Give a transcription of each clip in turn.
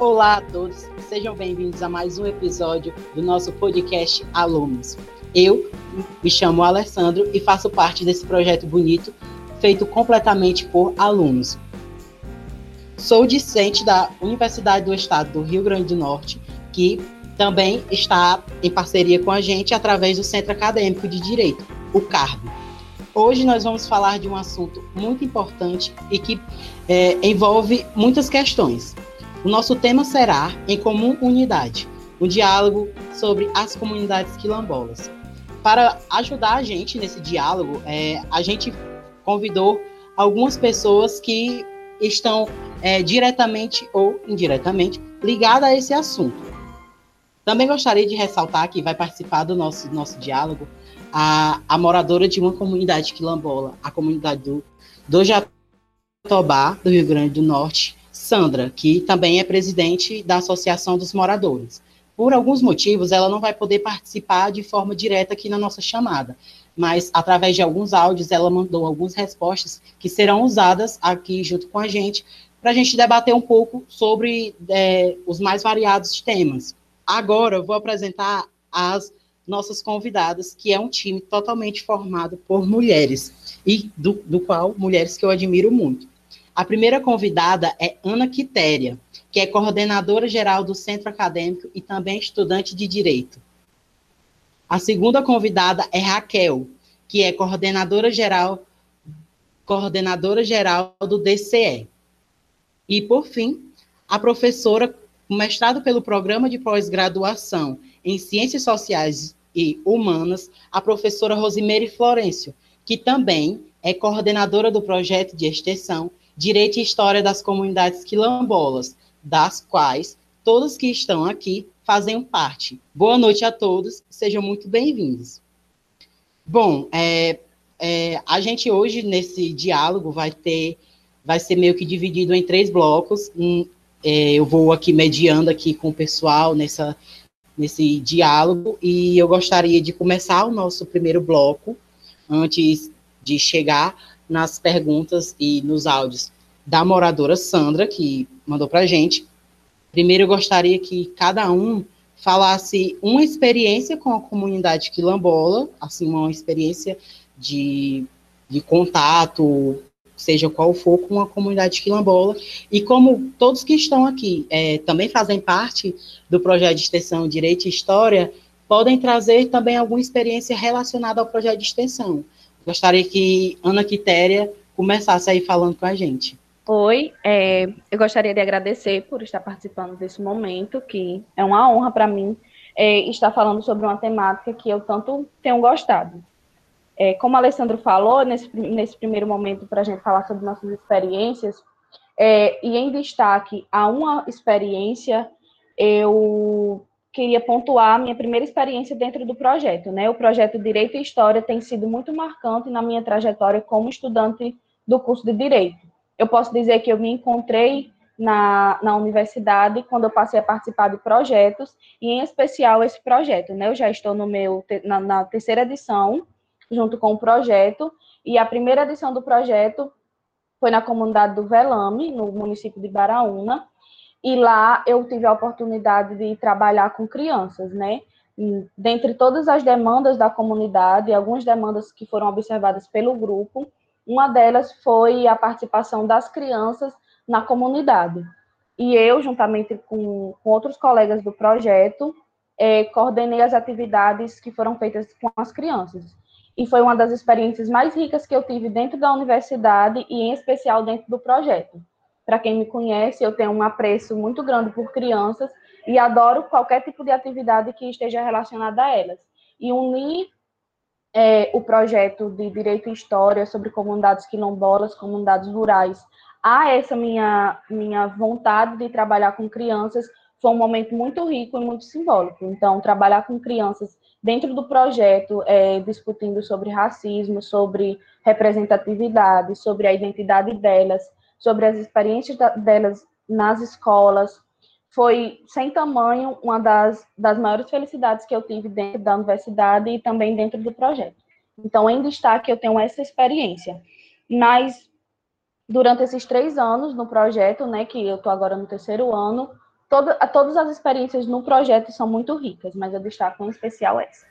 Olá a todos, sejam bem-vindos a mais um episódio do nosso podcast Alunos. Eu me chamo Alessandro e faço parte desse projeto bonito feito completamente por alunos. Sou discente da Universidade do Estado do Rio Grande do Norte, que também está em parceria com a gente através do Centro Acadêmico de Direito, o CARB. Hoje nós vamos falar de um assunto muito importante e que é, envolve muitas questões. O nosso tema será Em Comum Unidade, um diálogo sobre as comunidades quilombolas. Para ajudar a gente nesse diálogo, é, a gente convidou algumas pessoas que estão é, diretamente ou indiretamente ligadas a esse assunto. Também gostaria de ressaltar que vai participar do nosso, nosso diálogo a, a moradora de uma comunidade quilombola, a comunidade do, do Jatobá, do Rio Grande do Norte, Sandra, que também é presidente da Associação dos Moradores. Por alguns motivos, ela não vai poder participar de forma direta aqui na nossa chamada, mas através de alguns áudios, ela mandou algumas respostas que serão usadas aqui junto com a gente, para a gente debater um pouco sobre é, os mais variados temas. Agora, eu vou apresentar as nossas convidadas, que é um time totalmente formado por mulheres, e do, do qual mulheres que eu admiro muito. A primeira convidada é Ana Quitéria, que é coordenadora geral do Centro Acadêmico e também estudante de Direito. A segunda convidada é Raquel, que é coordenadora geral coordenadora geral do DCE. E por fim, a professora mestrado pelo Programa de Pós-Graduação em Ciências Sociais e Humanas, a professora Rosimeire Florencio, que também é coordenadora do projeto de extensão Direito e História das Comunidades Quilombolas, das quais todos que estão aqui fazem parte. Boa noite a todos, sejam muito bem-vindos. Bom, é, é, a gente hoje, nesse diálogo, vai ter, vai ser meio que dividido em três blocos. Um, é, eu vou aqui mediando aqui com o pessoal nessa, nesse diálogo, e eu gostaria de começar o nosso primeiro bloco, antes de chegar nas perguntas e nos áudios da moradora Sandra, que mandou para a gente. Primeiro, eu gostaria que cada um falasse uma experiência com a comunidade quilombola, assim, uma experiência de, de contato, seja qual for, com a comunidade quilombola. E como todos que estão aqui é, também fazem parte do projeto de extensão Direito e História, podem trazer também alguma experiência relacionada ao projeto de extensão. Gostaria que Ana Quitéria começasse aí falando com a gente. Oi, é, eu gostaria de agradecer por estar participando desse momento, que é uma honra para mim é, estar falando sobre uma temática que eu tanto tenho gostado. É, como o Alessandro falou, nesse, nesse primeiro momento, para a gente falar sobre nossas experiências, é, e em destaque a uma experiência, eu queria pontuar a minha primeira experiência dentro do projeto. Né? O projeto Direito e História tem sido muito marcante na minha trajetória como estudante do curso de Direito. Eu posso dizer que eu me encontrei na, na universidade quando eu passei a participar de projetos, e em especial esse projeto. Né? Eu já estou no meu, na, na terceira edição, junto com o projeto, e a primeira edição do projeto foi na comunidade do Velame, no município de Baraúna, e lá eu tive a oportunidade de trabalhar com crianças, né? dentre todas as demandas da comunidade, algumas demandas que foram observadas pelo grupo, uma delas foi a participação das crianças na comunidade. E eu, juntamente com, com outros colegas do projeto, é, coordenei as atividades que foram feitas com as crianças. E foi uma das experiências mais ricas que eu tive dentro da universidade e, em especial, dentro do projeto. Para quem me conhece, eu tenho um apreço muito grande por crianças e adoro qualquer tipo de atividade que esteja relacionada a elas. E unir é, o projeto de Direito e História sobre comunidades quilombolas, comunidades rurais, a essa minha, minha vontade de trabalhar com crianças foi um momento muito rico e muito simbólico. Então, trabalhar com crianças dentro do projeto, é, discutindo sobre racismo, sobre representatividade, sobre a identidade delas, sobre as experiências delas nas escolas. Foi, sem tamanho, uma das, das maiores felicidades que eu tive dentro da universidade e também dentro do projeto. Então, em destaque, eu tenho essa experiência. Mas, durante esses três anos no projeto, né, que eu estou agora no terceiro ano, todo, todas as experiências no projeto são muito ricas, mas eu destaco em especial essa.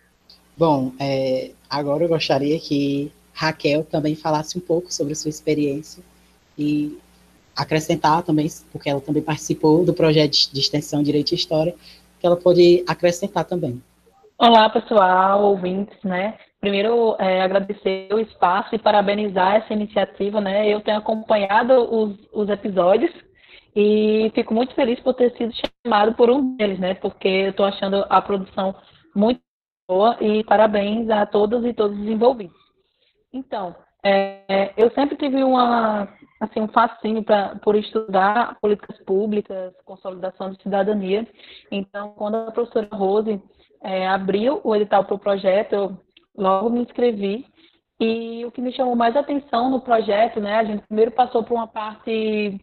Bom, é, agora eu gostaria que Raquel também falasse um pouco sobre sua experiência e acrescentar também, porque ela também participou do projeto de extensão Direito e História, que ela pode acrescentar também. Olá, pessoal, ouvintes, né? Primeiro, é, agradecer o espaço e parabenizar essa iniciativa, né? Eu tenho acompanhado os, os episódios e fico muito feliz por ter sido chamado por um deles, né? Porque eu estou achando a produção muito boa e parabéns a todas e todos os envolvidos. Então, é, eu sempre tive uma, assim, um fascínio pra, por estudar políticas públicas, consolidação de cidadania. Então, quando a professora Rose é, abriu o edital para o projeto, eu logo me inscrevi. E o que me chamou mais atenção no projeto, né, a gente primeiro passou por uma parte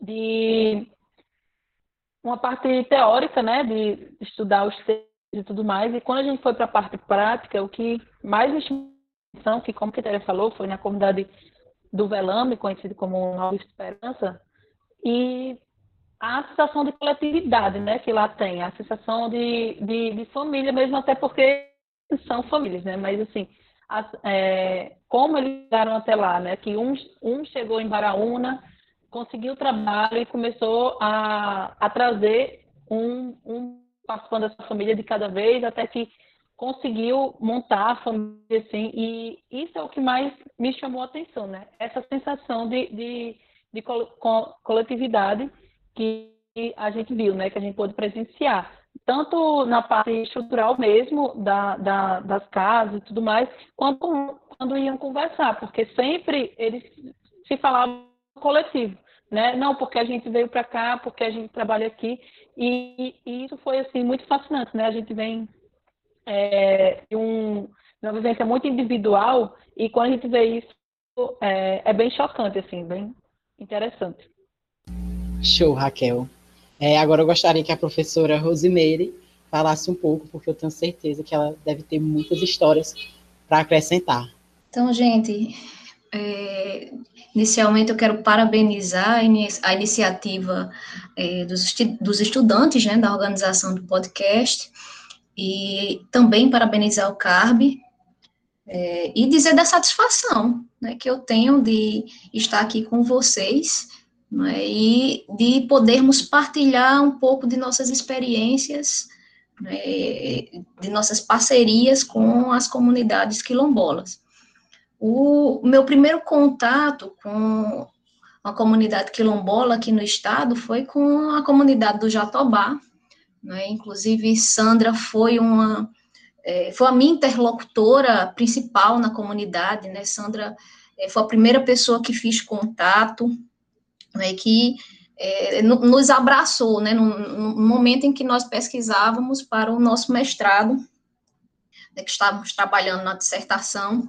de uma parte teórica, né, de estudar os textos e tudo mais. E quando a gente foi para a parte prática, o que mais me chamou atenção, que como a Quitéria falou, foi na comunidade do Velame, conhecido como Nova Esperança, e a sensação de coletividade, né, que lá tem, a sensação de, de, de família mesmo, até porque são famílias, né, mas assim, as, é, como eles chegaram até lá, né, que um, um chegou em Baraúna, conseguiu trabalho e começou a, a trazer um, um participante da sua família de cada vez, até que conseguiu montar a família assim, e isso é o que mais me chamou a atenção, né? Essa sensação de, de, de coletividade que a gente viu, né? Que a gente pôde presenciar. Tanto na parte estrutural mesmo, da, da, das casas e tudo mais, quanto quando iam conversar, porque sempre eles se falavam coletivo, né? Não, porque a gente veio para cá, porque a gente trabalha aqui, e, e, isso foi assim muito fascinante, né? A gente vem é, um, uma vivência muito individual e quando a gente vê isso é, é bem chocante, assim, bem interessante. Show, Raquel. É, agora eu gostaria que a professora Rosimeire falasse um pouco, porque eu tenho certeza que ela deve ter muitas histórias para acrescentar. Então, gente, é, inicialmente eu quero parabenizar a, iniciativa é, dos, dos, estudantes né, da organização do podcast e também parabenizar o CARB é, e dizer da satisfação né, que eu tenho de estar aqui com vocês né, e de podermos partilhar um pouco de nossas experiências, né, de nossas parcerias com as comunidades quilombolas. O meu primeiro contato com a comunidade quilombola aqui no estado foi com a comunidade do Jatobá, né? inclusive Sandra foi uma é, foi a minha interlocutora principal na comunidade, né? Sandra é, foi a primeira pessoa que fiz contato, né? que é, nos abraçou, né? No, no, momento em que nós pesquisávamos para o nosso mestrado, né? que estávamos trabalhando na dissertação,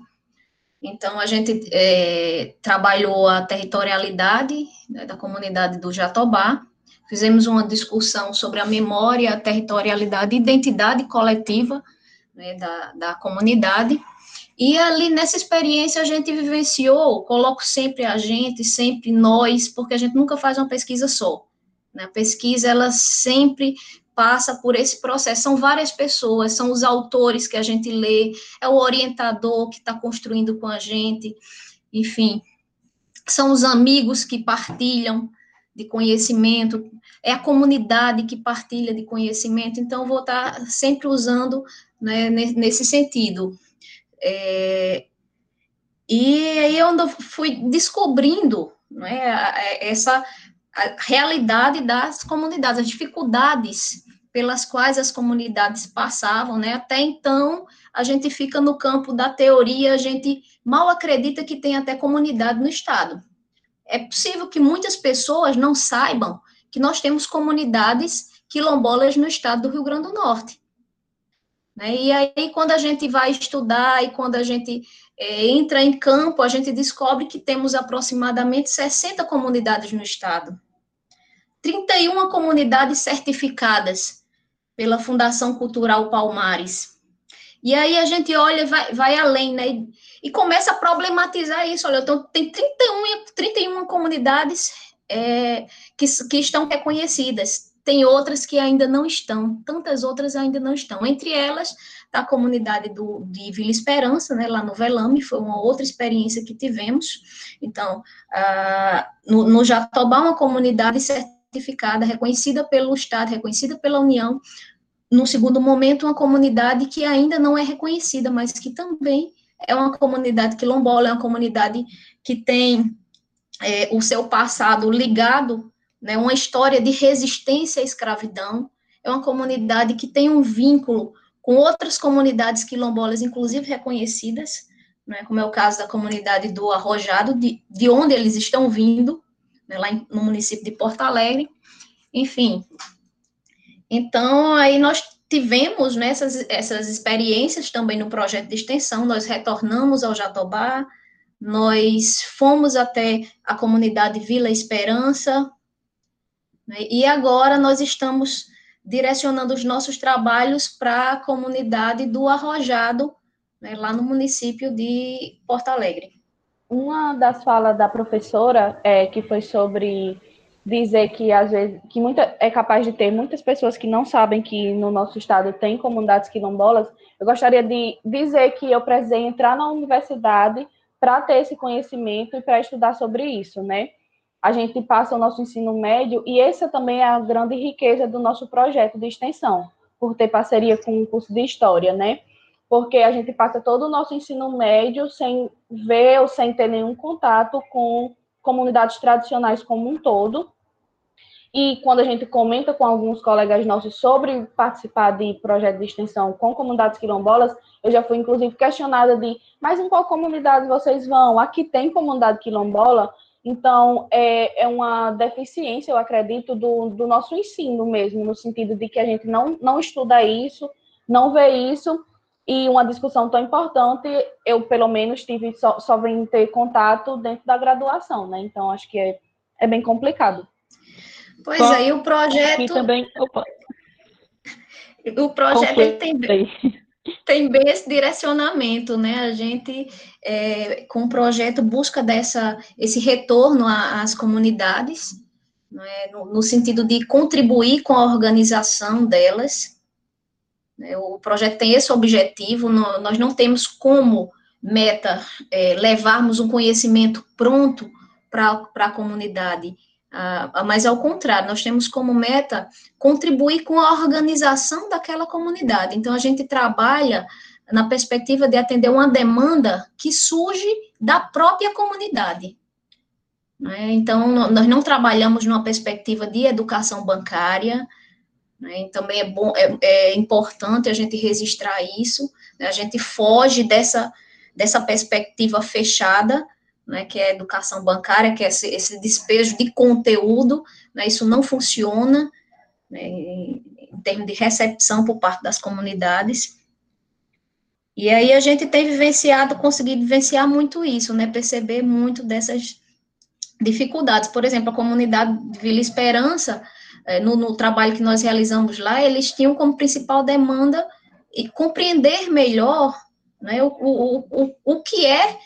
então, a gente é, trabalhou a territorialidade né, da comunidade do Jatobá, fizemos uma discussão sobre a memória, a territorialidade e identidade coletiva né, da, da comunidade, e ali nessa experiência a gente vivenciou, coloco sempre a gente, sempre nós, porque a gente nunca faz uma pesquisa só. Né? A pesquisa, ela sempre passa por esse processo. São várias pessoas, são os autores que a gente lê, é o orientador que está construindo com a gente, enfim, são os amigos que partilham de conhecimento, é a comunidade que partilha de conhecimento, então vou estar sempre usando né, nesse sentido. É, e aí eu fui descobrindo né, essa realidade das comunidades, as dificuldades pelas quais as comunidades passavam, né? Até então, a gente fica no campo da teoria, a gente mal acredita que tem até comunidade no estado. É possível que muitas pessoas não saibam que nós temos comunidades quilombolas no estado do Rio Grande do Norte. Né? E aí, quando a gente vai estudar e quando a gente é, entra em campo, a gente descobre que temos aproximadamente 60 comunidades no estado. 31 comunidades certificadas pela Fundação Cultural Palmares. E aí a gente olha, vai, vai além, né? E, e começa a problematizar isso. Olha, então, tem 31, 31 comunidades é, que, que estão reconhecidas. tem outras que ainda não estão, tantas outras ainda não estão. Entre elas, a comunidade do, de Vila Esperança, né, lá no Velame, foi uma outra experiência que tivemos. Então, ah, no, no Jatobá, uma comunidade certificada, reconhecida pelo Estado, reconhecida pela União. No segundo momento, uma comunidade que ainda não é reconhecida, mas que também é uma comunidade quilombola, é uma comunidade que tem é, o seu passado ligado, né, uma história de resistência à escravidão, é uma comunidade que tem um vínculo com outras comunidades quilombolas, inclusive reconhecidas, né, como é o caso da comunidade do Arrojado, de, de onde eles estão vindo, né, lá em, no município de Porto Alegre, enfim. Então, aí nós tivemos né, essas, essas experiências também no projeto de extensão, nós retornamos ao Jatobá, nós fomos até a comunidade Vila Esperança, né, e agora nós estamos direcionando os nossos trabalhos para a comunidade do Arrojado, né, lá no município de Porto Alegre. Uma das falas da professora é que foi sobre dizer que às vezes que muita, é capaz de ter muitas pessoas que não sabem que no nosso estado tem comunidades quilombolas. Eu gostaria de dizer que eu precisei entrar na universidade para ter esse conhecimento e para estudar sobre isso, né? A gente passa o nosso ensino médio e essa também é a grande riqueza do nosso projeto de extensão, por ter parceria com o curso de história, né? Porque a gente passa todo o nosso ensino médio sem ver ou sem ter nenhum contato com comunidades tradicionais como um todo. E quando a gente comenta com alguns colegas nossos sobre participar de projetos de extensão com comunidades quilombolas, eu já fui inclusive questionada de, mas em qual comunidade vocês vão? Aqui tem comunidade quilombola? Então, é, é uma deficiência, eu acredito, do, do nosso ensino mesmo, no sentido de que a gente não, não estuda isso, não vê isso, e uma discussão tão importante, eu pelo menos tive só, só vim ter contato dentro da graduação, né? Então, acho que é, é bem complicado. Pois Bom, é, o projeto. também. Opa. O projeto tem bem, tem bem esse direcionamento, né? A gente, é, com o projeto, busca dessa, esse retorno às comunidades, é? no, no sentido de contribuir com a organização delas. Né? O projeto tem esse objetivo, nós não temos como meta é, levarmos um conhecimento pronto para a comunidade ah, mas ao contrário, nós temos como meta contribuir com a organização daquela comunidade. Então, a gente trabalha na perspectiva de atender uma demanda que surge da própria comunidade. Né? Então, nós não trabalhamos numa perspectiva de educação bancária, né? também é, bom, é, é, importante a gente registrar isso, né? a gente foge dessa, dessa perspectiva fechada, né, que é a educação bancária, que é esse, esse despejo de conteúdo, né, isso não funciona né, em termos de recepção por parte das comunidades. E aí a gente tem vivenciado, conseguido vivenciar muito isso, né, perceber muito dessas dificuldades. Por exemplo, a comunidade de Vila Esperança, é, no, no trabalho que nós realizamos lá, eles tinham como principal demanda e compreender melhor né, o, o, o, o que é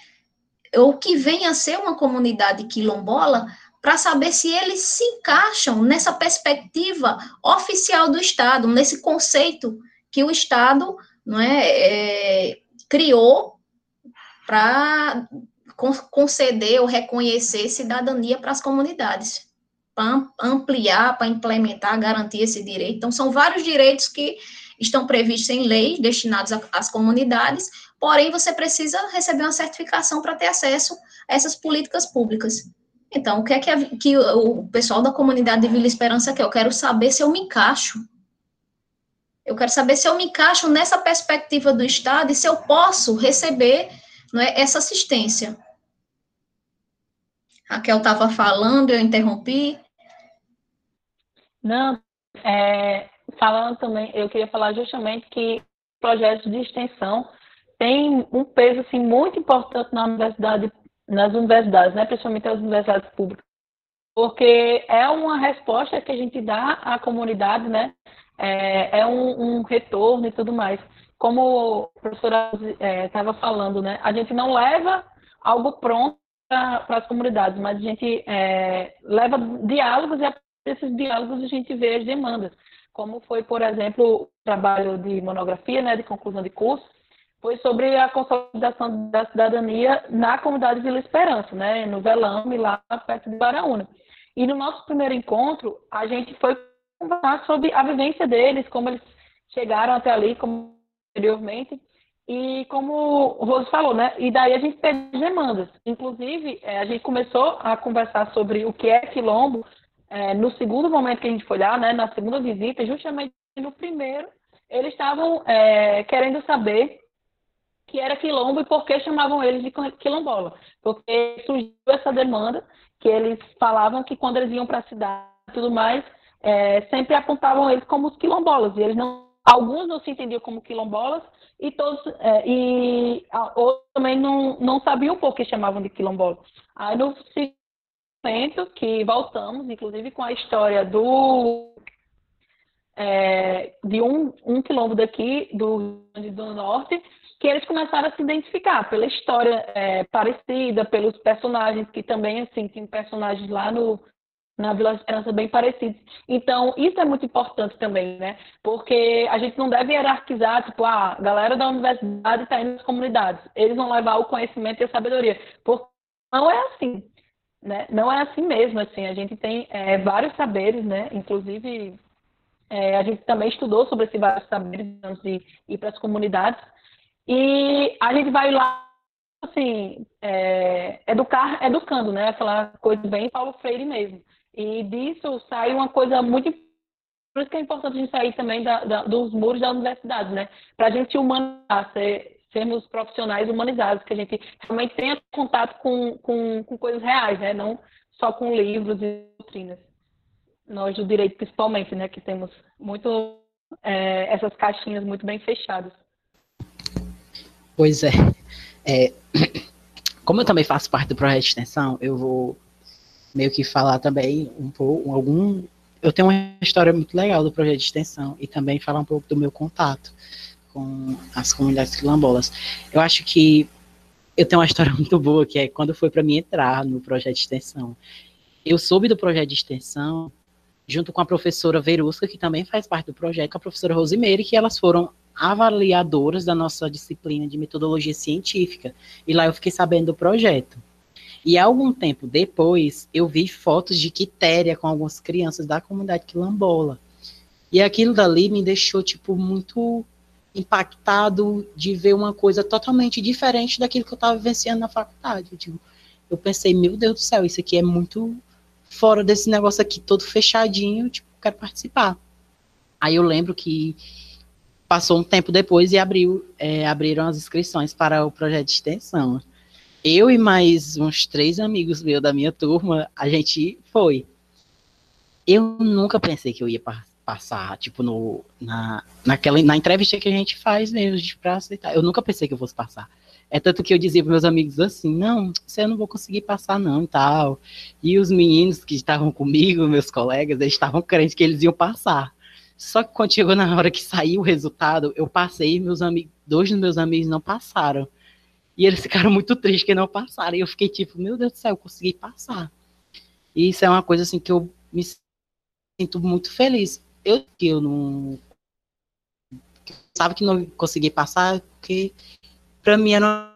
o que vem a ser uma comunidade quilombola, para saber se eles se encaixam nessa perspectiva oficial do Estado, nesse conceito que o Estado não é, é criou para conceder ou reconhecer cidadania para as comunidades, para ampliar, para implementar, garantir esse direito. Então, são vários direitos que estão previstos em leis destinados às comunidades, porém você precisa receber uma certificação para ter acesso a essas políticas públicas. Então, o que é que, a, que o pessoal da comunidade de Vila Esperança quer? Eu quero saber se eu me encaixo. Eu quero saber se eu me encaixo nessa perspectiva do Estado e se eu posso receber é, essa assistência. Raquel estava falando, eu interrompi. Não, é, falando também, eu queria falar justamente que projetos de extensão tem um peso assim muito importante na universidade, nas universidades, né, principalmente as universidades públicas, porque é uma resposta que a gente dá à comunidade, né, é, é um, um retorno e tudo mais. Como a professora estava é, falando, né, a gente não leva algo pronto para as comunidades, mas a gente é, leva diálogos e esses diálogos a gente vê as demandas, como foi, por exemplo, o trabalho de monografia, né, de conclusão de curso, foi sobre a consolidação da cidadania na comunidade Vila Esperança, né, no Velame, lá perto de Baraúna. E no nosso primeiro encontro, a gente foi conversar sobre a vivência deles, como eles chegaram até ali, como anteriormente, e como o Rose falou, né? E daí a gente teve demandas. Inclusive, é, a gente começou a conversar sobre o que é quilombo é, no segundo momento que a gente foi lá, né? Na segunda visita, justamente no primeiro, eles estavam é, querendo saber que era quilombo e por que chamavam eles de quilombola. Porque surgiu essa demanda que eles falavam que quando eles iam para a cidade e tudo mais, é, sempre apontavam eles como os quilombolas. E eles não, alguns não se entendiam como quilombolas e todos é, e outros também não, não sabiam por que chamavam de quilombola. Aí no que voltamos, inclusive com a história do é, de um, um quilombo daqui do do Norte, que eles começaram a se identificar pela história é, parecida, pelos personagens que também assim tem personagens lá no na Vila Esperança bem parecidos. Então, isso é muito importante também, né? Porque a gente não deve hierarquizar, tipo, ah, a galera da universidade está indo nas comunidades, eles vão levar o conhecimento e a sabedoria. Porque não é assim, né? Não é assim mesmo, assim. A gente tem é, vários saberes, né? Inclusive, é, a gente também estudou sobre esses vários saberes antes de ir para as comunidades. E a gente vai lá, assim, é, educar, educando, né? Aquela coisa bem Paulo Freire mesmo. E disso sai uma coisa muito por isso que é importante a gente sair também da, da, dos muros da universidade, né? Para a gente humanizar, ser, sermos profissionais humanizados, que a gente realmente tenha contato com, com, com coisas reais, né? Não só com livros e doutrinas. Nós do direito, principalmente, né? Que temos muito é, essas caixinhas muito bem fechadas. Pois é. é. Como eu também faço parte do projeto de extensão, eu vou meio que falar também um pouco, algum. Eu tenho uma história muito legal do projeto de extensão e também falar um pouco do meu contato com as comunidades quilombolas. Eu acho que eu tenho uma história muito boa, que é quando foi para mim entrar no projeto de extensão. Eu soube do projeto de extensão junto com a professora Verusca, que também faz parte do projeto, com a professora Rosimeire, que elas foram avaliadoras da nossa disciplina de metodologia científica. E lá eu fiquei sabendo do projeto. E algum tempo depois, eu vi fotos de Quitéria com algumas crianças da comunidade quilombola. E aquilo dali me deixou, tipo, muito impactado de ver uma coisa totalmente diferente daquilo que eu estava vivenciando na faculdade. Eu, tipo, eu pensei, meu Deus do céu, isso aqui é muito fora desse negócio aqui, todo fechadinho, tipo, quero participar. Aí eu lembro que passou um tempo depois e abriu, é, abriram as inscrições para o projeto de extensão eu e mais uns três amigos meus da minha turma, a gente foi. Eu nunca pensei que eu ia passar, tipo, no, na, naquela, na entrevista que a gente faz mesmo, de pra aceitar. Eu nunca pensei que eu fosse passar. É tanto que eu dizia para meus amigos assim, não, você não vou conseguir passar não e tal. E os meninos que estavam comigo, meus colegas, eles estavam crentes que eles iam passar. Só que quando chegou na hora que saiu o resultado, eu passei e meus amigos, dois dos meus amigos não passaram. E eles ficaram muito tristes que não passaram. E eu fiquei tipo, meu Deus do céu, eu consegui passar. E isso é uma coisa assim que eu me sinto muito feliz. Eu que eu não sabe que não consegui passar porque para mim era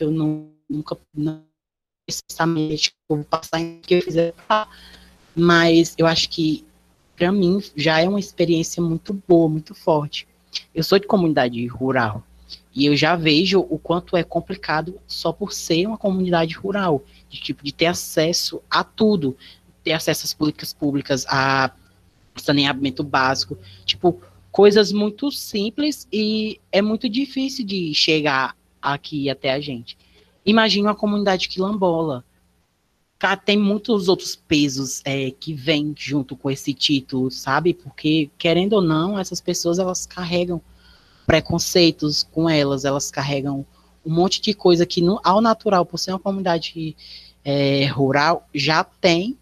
eu não nunca não necessariamente vou passar em que eu fizer mas eu acho que para mim já é uma experiência muito boa, muito forte. Eu sou de comunidade rural, e eu já vejo o quanto é complicado só por ser uma comunidade rural, de tipo de ter acesso a tudo, ter acesso às políticas públicas, a saneamento básico, tipo coisas muito simples e é muito difícil de chegar aqui até a gente. Imagina uma comunidade quilombola. Tem muitos outros pesos é, que vêm junto com esse título, sabe? Porque, querendo ou não, essas pessoas elas carregam preconceitos com elas, elas carregam um monte de coisa que no, ao natural, por ser uma comunidade é, rural, já tem,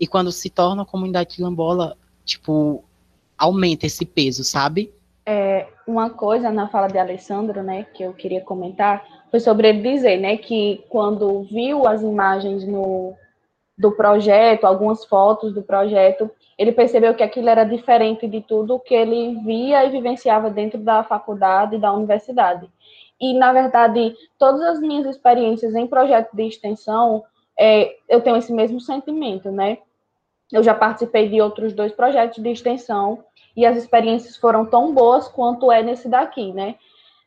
e quando se torna uma comunidade quilombola, tipo, aumenta esse peso, sabe? É, uma coisa na fala de Alessandro, né, que eu queria comentar, foi sobre ele dizer, né, que quando viu as imagens no, do projeto, algumas fotos do projeto, ele percebeu que aquilo era diferente de tudo que ele via e vivenciava dentro da faculdade e da universidade. E, na verdade, todas as minhas experiências em projeto de extensão, é, eu tenho esse mesmo sentimento, né? Eu já participei de outros dois projetos de extensão e as experiências foram tão boas quanto é nesse daqui, né?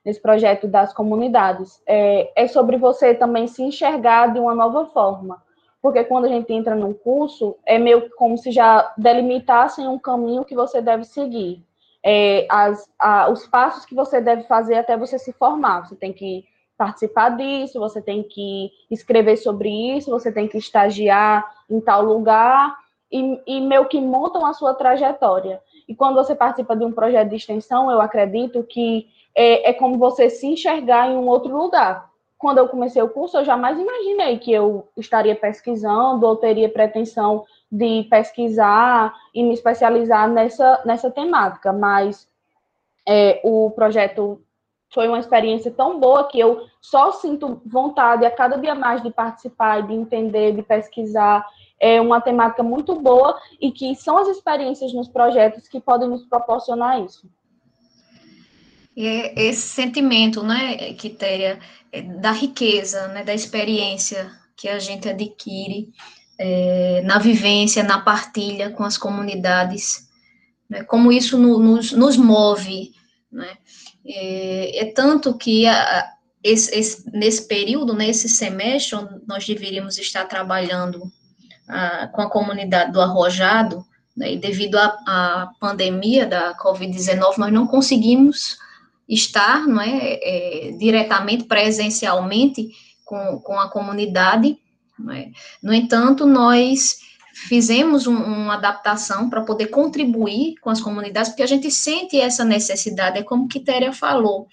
Nesse projeto das comunidades. É, é sobre você também se enxergar de uma nova forma porque quando a gente entra num curso, é meio como se já delimitassem um caminho que você deve seguir. É, as, a, os passos que você deve fazer até você se formar. Você tem que participar disso, você tem que escrever sobre isso, você tem que estagiar em tal lugar, e, e meio que montam a sua trajetória. E quando você participa de um projeto de extensão, eu acredito que é, é como você se enxergar em um outro lugar quando eu comecei o curso, eu jamais imaginei que eu estaria pesquisando ou teria pretensão de pesquisar e me especializar nessa, nessa temática, mas é, o projeto foi uma experiência tão boa que eu só sinto vontade a cada dia mais de participar, de entender, de pesquisar. É uma temática muito boa e que são as experiências nos projetos que podem nos proporcionar isso. E esse sentimento, né, Quitéria, é, da riqueza, né, da experiência que a gente adquire é, na vivência, na partilha com as comunidades, né, como isso no, nos, nos, move, né, é, é tanto que a, esse, esse, nesse período, nesse semestre, nós deveríamos estar trabalhando a, com a comunidade do Arrojado, né, e devido à pandemia da Covid-19, nós não conseguimos estar não é, é diretamente, presencialmente com, com a comunidade. É? No entanto, nós fizemos um, uma adaptação para poder contribuir com as comunidades, porque a gente sente essa necessidade, é como Quitéria falou,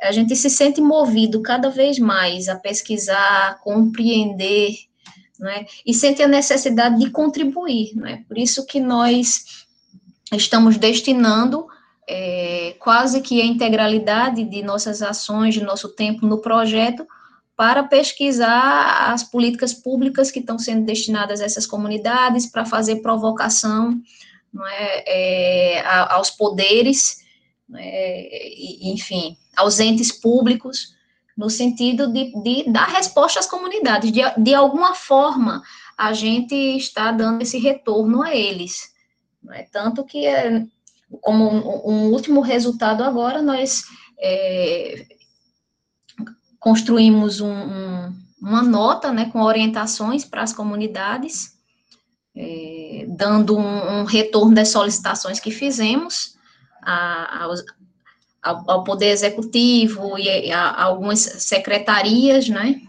a gente se sente movido cada vez mais a pesquisar, compreender, é? e sente a necessidade de contribuir, é? por isso que nós estamos destinando é, quase que a integralidade de nossas ações, de nosso tempo no projeto, para pesquisar as políticas públicas que estão sendo destinadas a essas comunidades, para fazer provocação não é, é, aos poderes, é, enfim, aos entes públicos, no sentido de, de dar resposta às comunidades. De, de alguma forma, a gente está dando esse retorno a eles. Não é? Tanto que é, como um, um último resultado agora, nós é, construímos um, um, uma nota né, com orientações para as comunidades, é, dando um, retorno das solicitações que fizemos a, ao, ao, Poder Executivo e a, a algumas secretarias, né?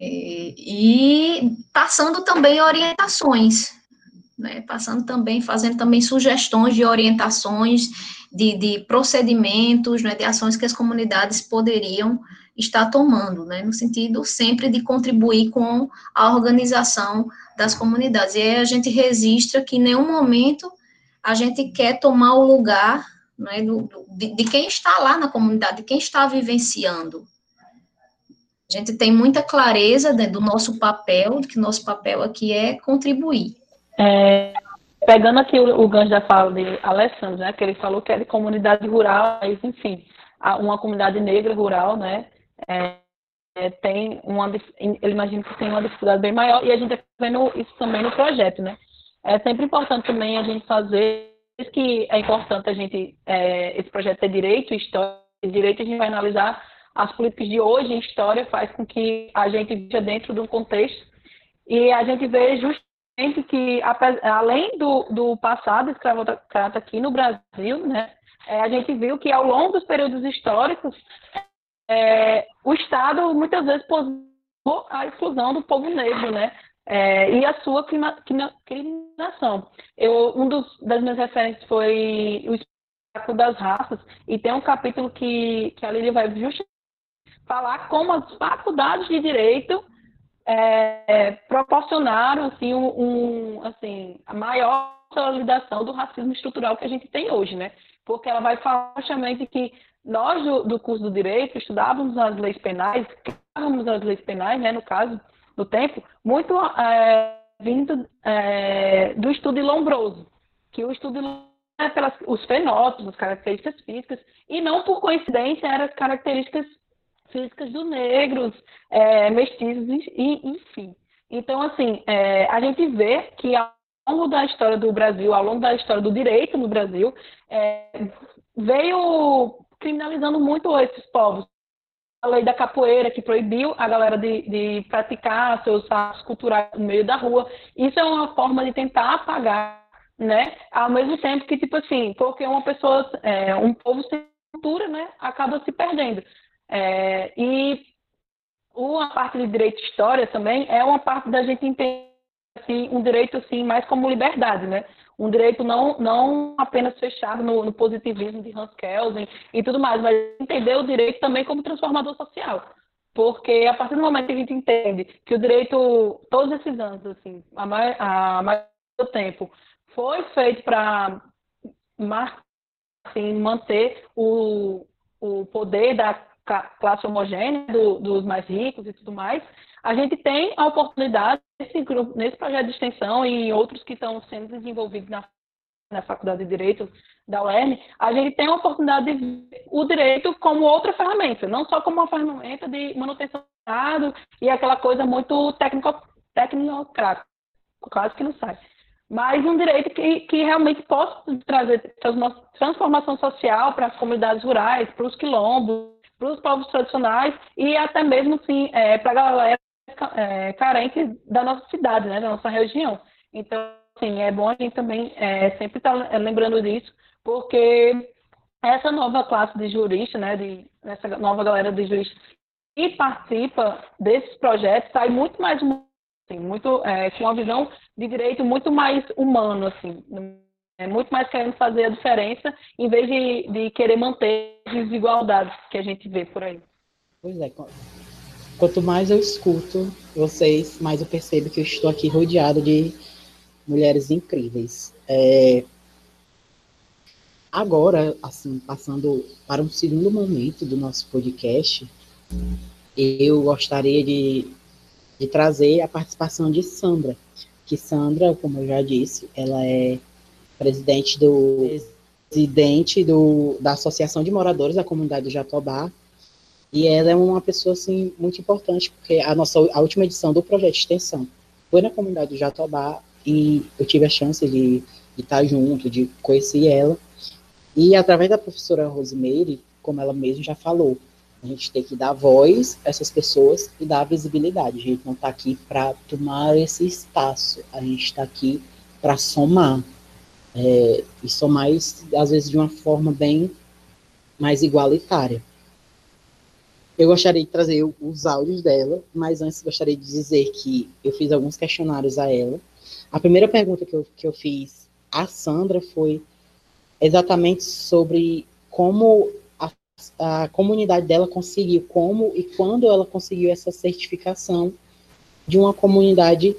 É, e passando também orientações né, passando também, fazendo também sugestões de orientações, de, de procedimentos, né, de ações que as comunidades poderiam estar tomando, né, no sentido sempre de contribuir com a organização das comunidades. E aí a gente registra que em nenhum momento a gente quer tomar o lugar né, de, de quem está lá na comunidade, de quem está vivenciando. A gente tem muita clareza né, do nosso papel, que nosso papel aqui é contribuir. É, pegando aqui o, o gancho da fala de Alessandro, né, que ele falou que é de comunidade rural, mas, enfim, uma comunidade negra rural, né, é, é, tem uma, ele imagina que tem uma dificuldade bem maior, e a gente está vendo isso também no projeto, né. É sempre importante também a gente fazer, que é importante a gente, é, esse projeto ter direito, história, direito a gente vai analisar as políticas de hoje, em história, faz com que a gente veja dentro de um contexto, e a gente vê justamente que, além do, do passado escravocrata aqui no Brasil, né, é, a gente viu que ao longo dos períodos históricos, é, o Estado muitas vezes posou a exclusão do povo negro, né, é, e a sua criminalização. Eu, um dos, das minhas referências foi o espetáculo das raças, e tem um capítulo que, que a Lili vai justamente falar como as faculdades de direito é, proporcionaram assim, um, um, assim, a maior consolidação do racismo estrutural que a gente tem hoje, né? Porque ela vai falar justamente que nós do, do curso do direito estudávamos as leis penais, estudávamos as leis penais, né, no caso, do tempo, muito é, vindo é, do estudo lombroso, que o estudo é pelas os fenótipos, as características físicas, e não por coincidência eram as características físicas dos negros, é, mestiços, e, enfim. Então, assim, é, a gente vê que ao longo da história do Brasil, ao longo da história do direito no Brasil, é, veio criminalizando muito esses povos. A lei da capoeira, que proibiu a galera de, de praticar seus atos culturais no meio da rua. Isso é uma forma de tentar apagar, né? Ao mesmo tempo que, tipo assim, porque uma pessoa, é, um povo sem cultura, né, acaba se perdendo. É, e a parte de direito de história também é uma parte da gente entender assim, um direito assim mais como liberdade, né? Um direito não, não apenas fechado no, no positivismo de Hans Kelsen e tudo mais, mas entender o direito também como transformador social. Porque a partir do momento que a gente entende que o direito, todos esses anos, assim, a maior, a do tempo, foi feito para assim, manter o, o poder da classe homogênea do, dos mais ricos e tudo mais, a gente tem a oportunidade, nesse, grupo, nesse projeto de extensão e em outros que estão sendo desenvolvidos na, na Faculdade de Direito da UERN, a gente tem a oportunidade de ver o direito como outra ferramenta, não só como uma ferramenta de manutenção do Estado e aquela coisa muito técnico, tecnocrática, quase que não sai. Mas um direito que, que realmente possa trazer transformação social para as comunidades rurais, para os quilombos, para os povos tradicionais e até mesmo assim, é, para a galera é, carente da nossa cidade, né, da nossa região. Então, assim, é bom a gente também é, sempre estar tá lembrando disso, porque essa nova classe de juristas, né, de, essa nova galera de juristas que participa desses projetos, sai muito mais assim, muito é, com uma visão de direito muito mais humano, assim, é muito mais querendo fazer a diferença, em vez de, de querer manter as desigualdades que a gente vê por aí. Pois é. Quanto mais eu escuto vocês, mais eu percebo que eu estou aqui rodeado de mulheres incríveis. É... Agora, assim, passando para um segundo momento do nosso podcast, eu gostaria de, de trazer a participação de Sandra. Que Sandra, como eu já disse, ela é presidente do presidente do, da Associação de Moradores da Comunidade do Jatobá. E ela é uma pessoa assim muito importante, porque a nossa a última edição do projeto de extensão foi na comunidade do Jatobá e eu tive a chance de, de estar junto, de conhecer ela. E através da professora Rosemary, como ela mesma já falou, a gente tem que dar voz a essas pessoas e dar visibilidade. A gente não está aqui para tomar esse espaço, a gente está aqui para somar, é, e são mais, às vezes, de uma forma bem mais igualitária. Eu gostaria de trazer os áudios dela, mas antes gostaria de dizer que eu fiz alguns questionários a ela. A primeira pergunta que eu, que eu fiz à Sandra foi exatamente sobre como a, a comunidade dela conseguiu, como e quando ela conseguiu essa certificação de uma comunidade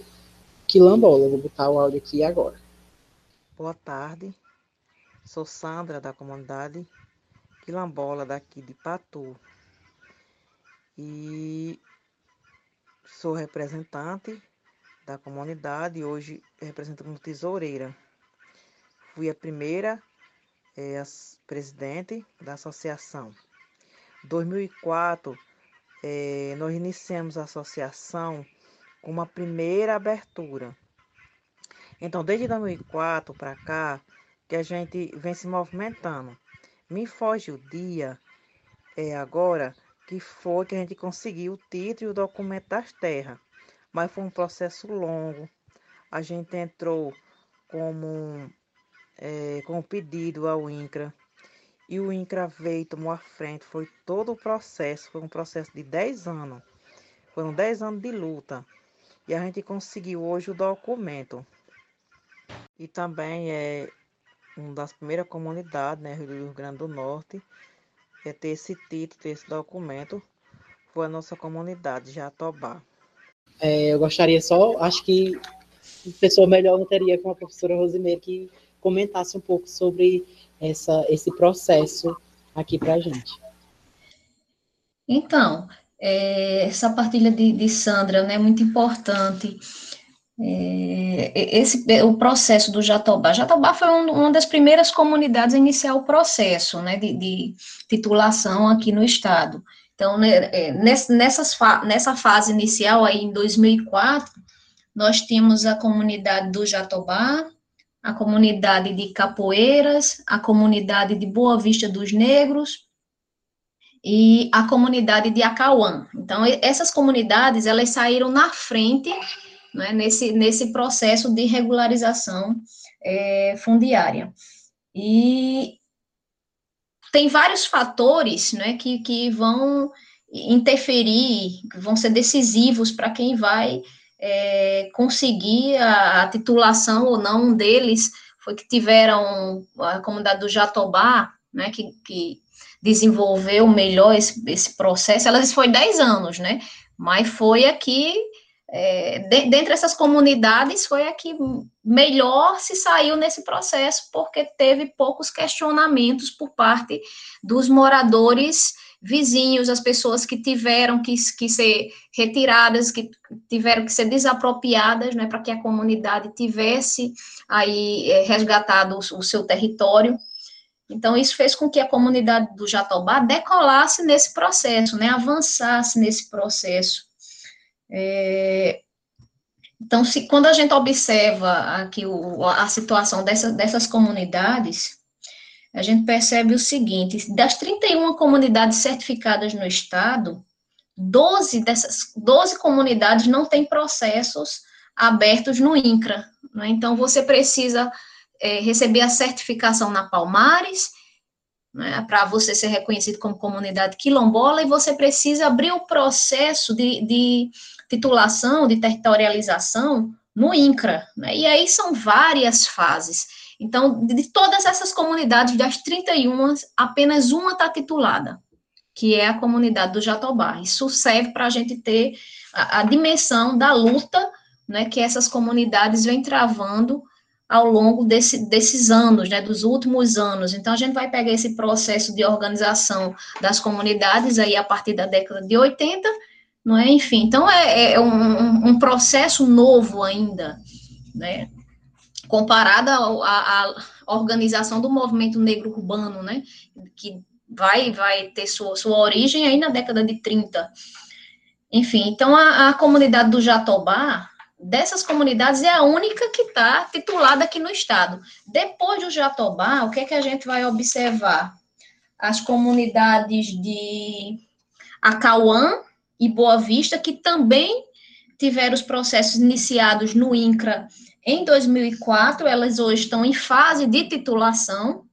quilombola. Vou botar o áudio aqui agora. Boa tarde, sou Sandra da comunidade Quilambola daqui de Patu e sou representante da comunidade, hoje represento como tesoureira. Fui a primeira é, presidente da associação. 2004, é, nós iniciamos a associação com uma primeira abertura então, desde 2004 para cá, que a gente vem se movimentando. Me foge o dia, é agora, que foi que a gente conseguiu o título e o documento das terras. Mas foi um processo longo. A gente entrou como é, com pedido ao INCRA. E o INCRA veio, tomou a frente. Foi todo o processo. Foi um processo de 10 anos. Foram 10 anos de luta. E a gente conseguiu hoje o documento e também é uma das primeiras comunidades, né, do Rio Grande do Norte, é ter esse título, ter esse documento, foi a nossa comunidade, Jatobá. É, eu gostaria só, acho que pessoa melhor não teria com a professora Rosimeira que comentasse um pouco sobre essa, esse processo aqui para a gente. Então, é, essa partilha de, de Sandra, né, muito importante. É, esse, o processo do Jatobá. Jatobá foi um, uma das primeiras comunidades a iniciar o processo né, de, de titulação aqui no Estado. Então, né, é, nessas, nessa fase inicial, aí em 2004, nós tínhamos a comunidade do Jatobá, a comunidade de Capoeiras, a comunidade de Boa Vista dos Negros e a comunidade de Acauã. Então, essas comunidades, elas saíram na frente né, nesse, nesse processo de regularização é, fundiária. E tem vários fatores né, que, que vão interferir, vão ser decisivos para quem vai é, conseguir a, a, titulação ou não. Um deles foi que tiveram a comunidade do Jatobá, né, que, que desenvolveu melhor esse, esse processo. Elas foi 10 anos, né? Mas foi aqui é, de, dentre essas comunidades, foi a que melhor se saiu nesse processo, porque teve poucos questionamentos por parte dos moradores vizinhos, as pessoas que tiveram que, que ser retiradas, que tiveram que ser desapropriadas, né, para que a comunidade tivesse aí é, resgatado o, o seu território. Então, isso fez com que a comunidade do Jatobá decolasse nesse processo, né, avançasse nesse processo. É, então, se, quando a gente observa aqui o, a situação dessa, dessas comunidades, a gente percebe o seguinte: das 31 comunidades certificadas no estado, 12 dessas 12 comunidades não têm processos abertos no INCRA. Né? Então, você precisa é, receber a certificação na Palmares né, para você ser reconhecido como comunidade quilombola, e você precisa abrir o processo de, de titulação, de territorialização no INCRA, né? E aí são várias fases. Então, de todas essas comunidades, das 31, apenas uma está titulada, que é a comunidade do Jatobá. Isso serve para a gente ter a, a, dimensão da luta né, que essas comunidades vêm travando ao longo desse, desses anos, né, dos últimos anos. Então, a gente vai pegar esse processo de organização das comunidades aí a partir da década de 80 não é? Enfim, então é, é um, um, processo novo ainda, né? Comparado à organização do movimento negro urbano, né? Que vai, vai ter sua, sua origem aí na década de 30. Enfim, então a, a comunidade do Jatobá, dessas comunidades, é a única que está titulada aqui no estado. Depois do Jatobá, o que é que a gente vai observar? As comunidades de Acauã, e Boa Vista, que também tiveram os processos iniciados no INCRA em 2004, elas hoje estão em fase de titulação.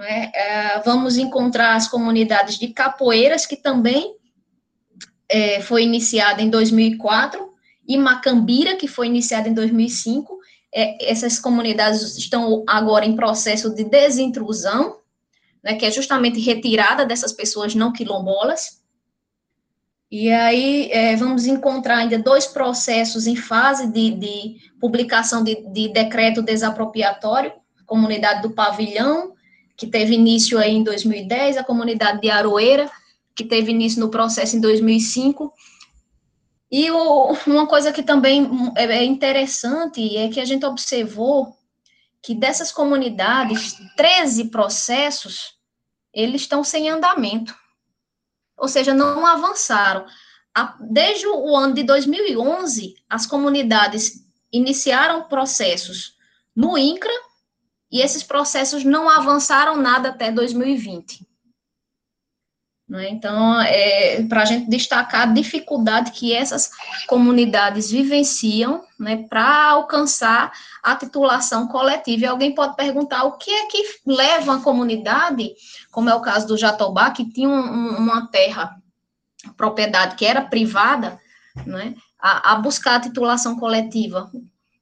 É? É, vamos encontrar as comunidades de capoeiras, que também é, foi iniciada em 2004, e Macambira, que foi iniciada em 2005. É, essas comunidades estão agora em processo de desintrusão, né, que é justamente retirada dessas pessoas não quilombolas. E aí é, vamos encontrar ainda dois processos em fase de, de publicação de, de, decreto desapropriatório, comunidade do Pavilhão, que teve início aí em 2010, a comunidade de Aroeira, que teve início no processo em 2005. E o, uma coisa que também é, é interessante é que a gente observou que dessas comunidades, 13 processos, eles estão sem andamento ou seja, não avançaram. Desde o ano de 2011, as comunidades iniciaram processos no INCRA e esses processos não avançaram nada até 2020. Né? Então, é, para a gente destacar a dificuldade que essas comunidades vivenciam né, para alcançar a titulação coletiva. E alguém pode perguntar o que é que leva a comunidade, como é o caso do Jatobá, que tinha um, uma terra, propriedade que era privada, né, a, a buscar a titulação coletiva.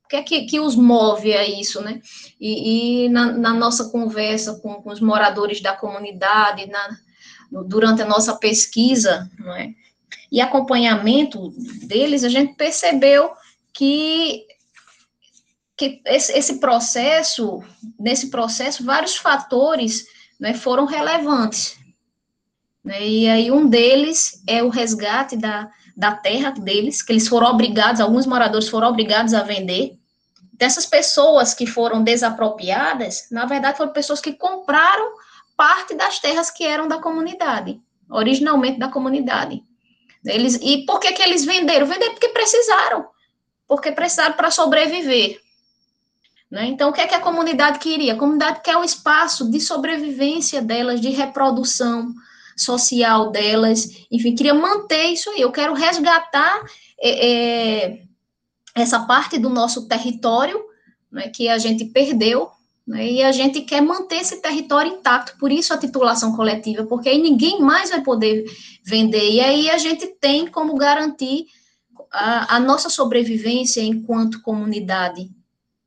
O que é que, que os move a isso, né? E, e na, na, nossa conversa com, com os moradores da comunidade, na, durante a nossa pesquisa é? e acompanhamento deles, a gente percebeu que, que esse, esse processo, nesse processo, vários fatores né, foram relevantes. Né? E aí um deles é o resgate da, da terra deles, que eles foram obrigados, alguns moradores foram obrigados a vender. Dessas pessoas que foram desapropriadas, na verdade foram pessoas que compraram parte das terras que eram da comunidade, originalmente da comunidade. Eles, e por que, que eles venderam? Venderam porque precisaram, porque precisaram para sobreviver. Né? Então, o que é que a comunidade queria? A comunidade quer o espaço de sobrevivência delas, de reprodução social delas, enfim, queria manter isso aí. Eu quero resgatar é, é, essa parte do nosso território né, que a gente perdeu e a gente quer manter esse território intacto, por isso a titulação coletiva, porque aí ninguém mais vai poder vender, e aí a gente tem como garantir a, a nossa sobrevivência enquanto comunidade,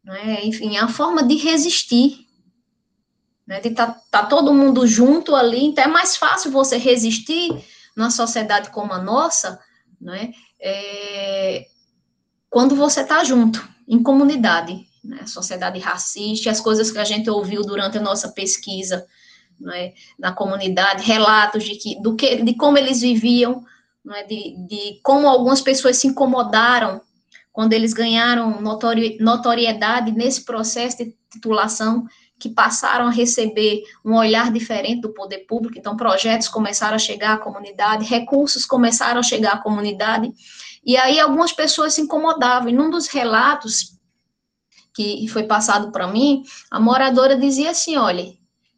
né, enfim, a forma de resistir, né, de estar tá, tá todo mundo junto ali, então é mais fácil você resistir numa sociedade como a nossa, né, é, quando você está junto, em comunidade, né, sociedade racista, as coisas que a gente ouviu durante a nossa pesquisa né, na comunidade, relatos de, que, do que, de como eles viviam, né, de, de como algumas pessoas se incomodaram quando eles ganharam notori, notoriedade nesse processo de titulação, que passaram a receber um olhar diferente do poder público, então projetos começaram a chegar à comunidade, recursos começaram a chegar à comunidade, e aí algumas pessoas se incomodavam, e num dos relatos que foi passado para mim, a moradora dizia assim: olha,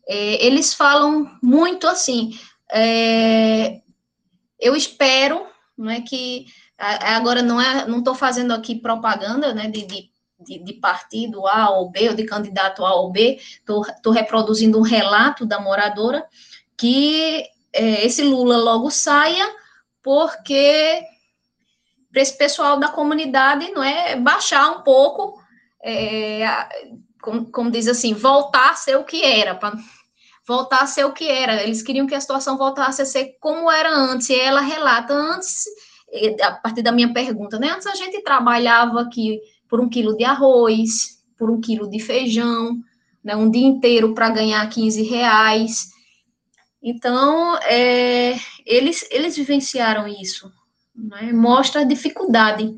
é, eles falam muito assim, é, eu espero né, que agora não é, não estou fazendo aqui propaganda né, de, de, de, partido A ou B, ou de candidato A ou B, estou reproduzindo um relato da moradora, que é, esse Lula logo saia, porque para esse pessoal da comunidade não é baixar um pouco é, como, como, diz assim, voltar a ser o que era, para voltar a ser o que era. Eles queriam que a situação voltasse a ser como era antes. E ela relata antes, a partir da minha pergunta, né? Antes a gente trabalhava aqui por um quilo de arroz, por um quilo de feijão, né? Um dia inteiro para ganhar 15 reais. Então, é, eles, eles vivenciaram isso. Né? Mostra a dificuldade,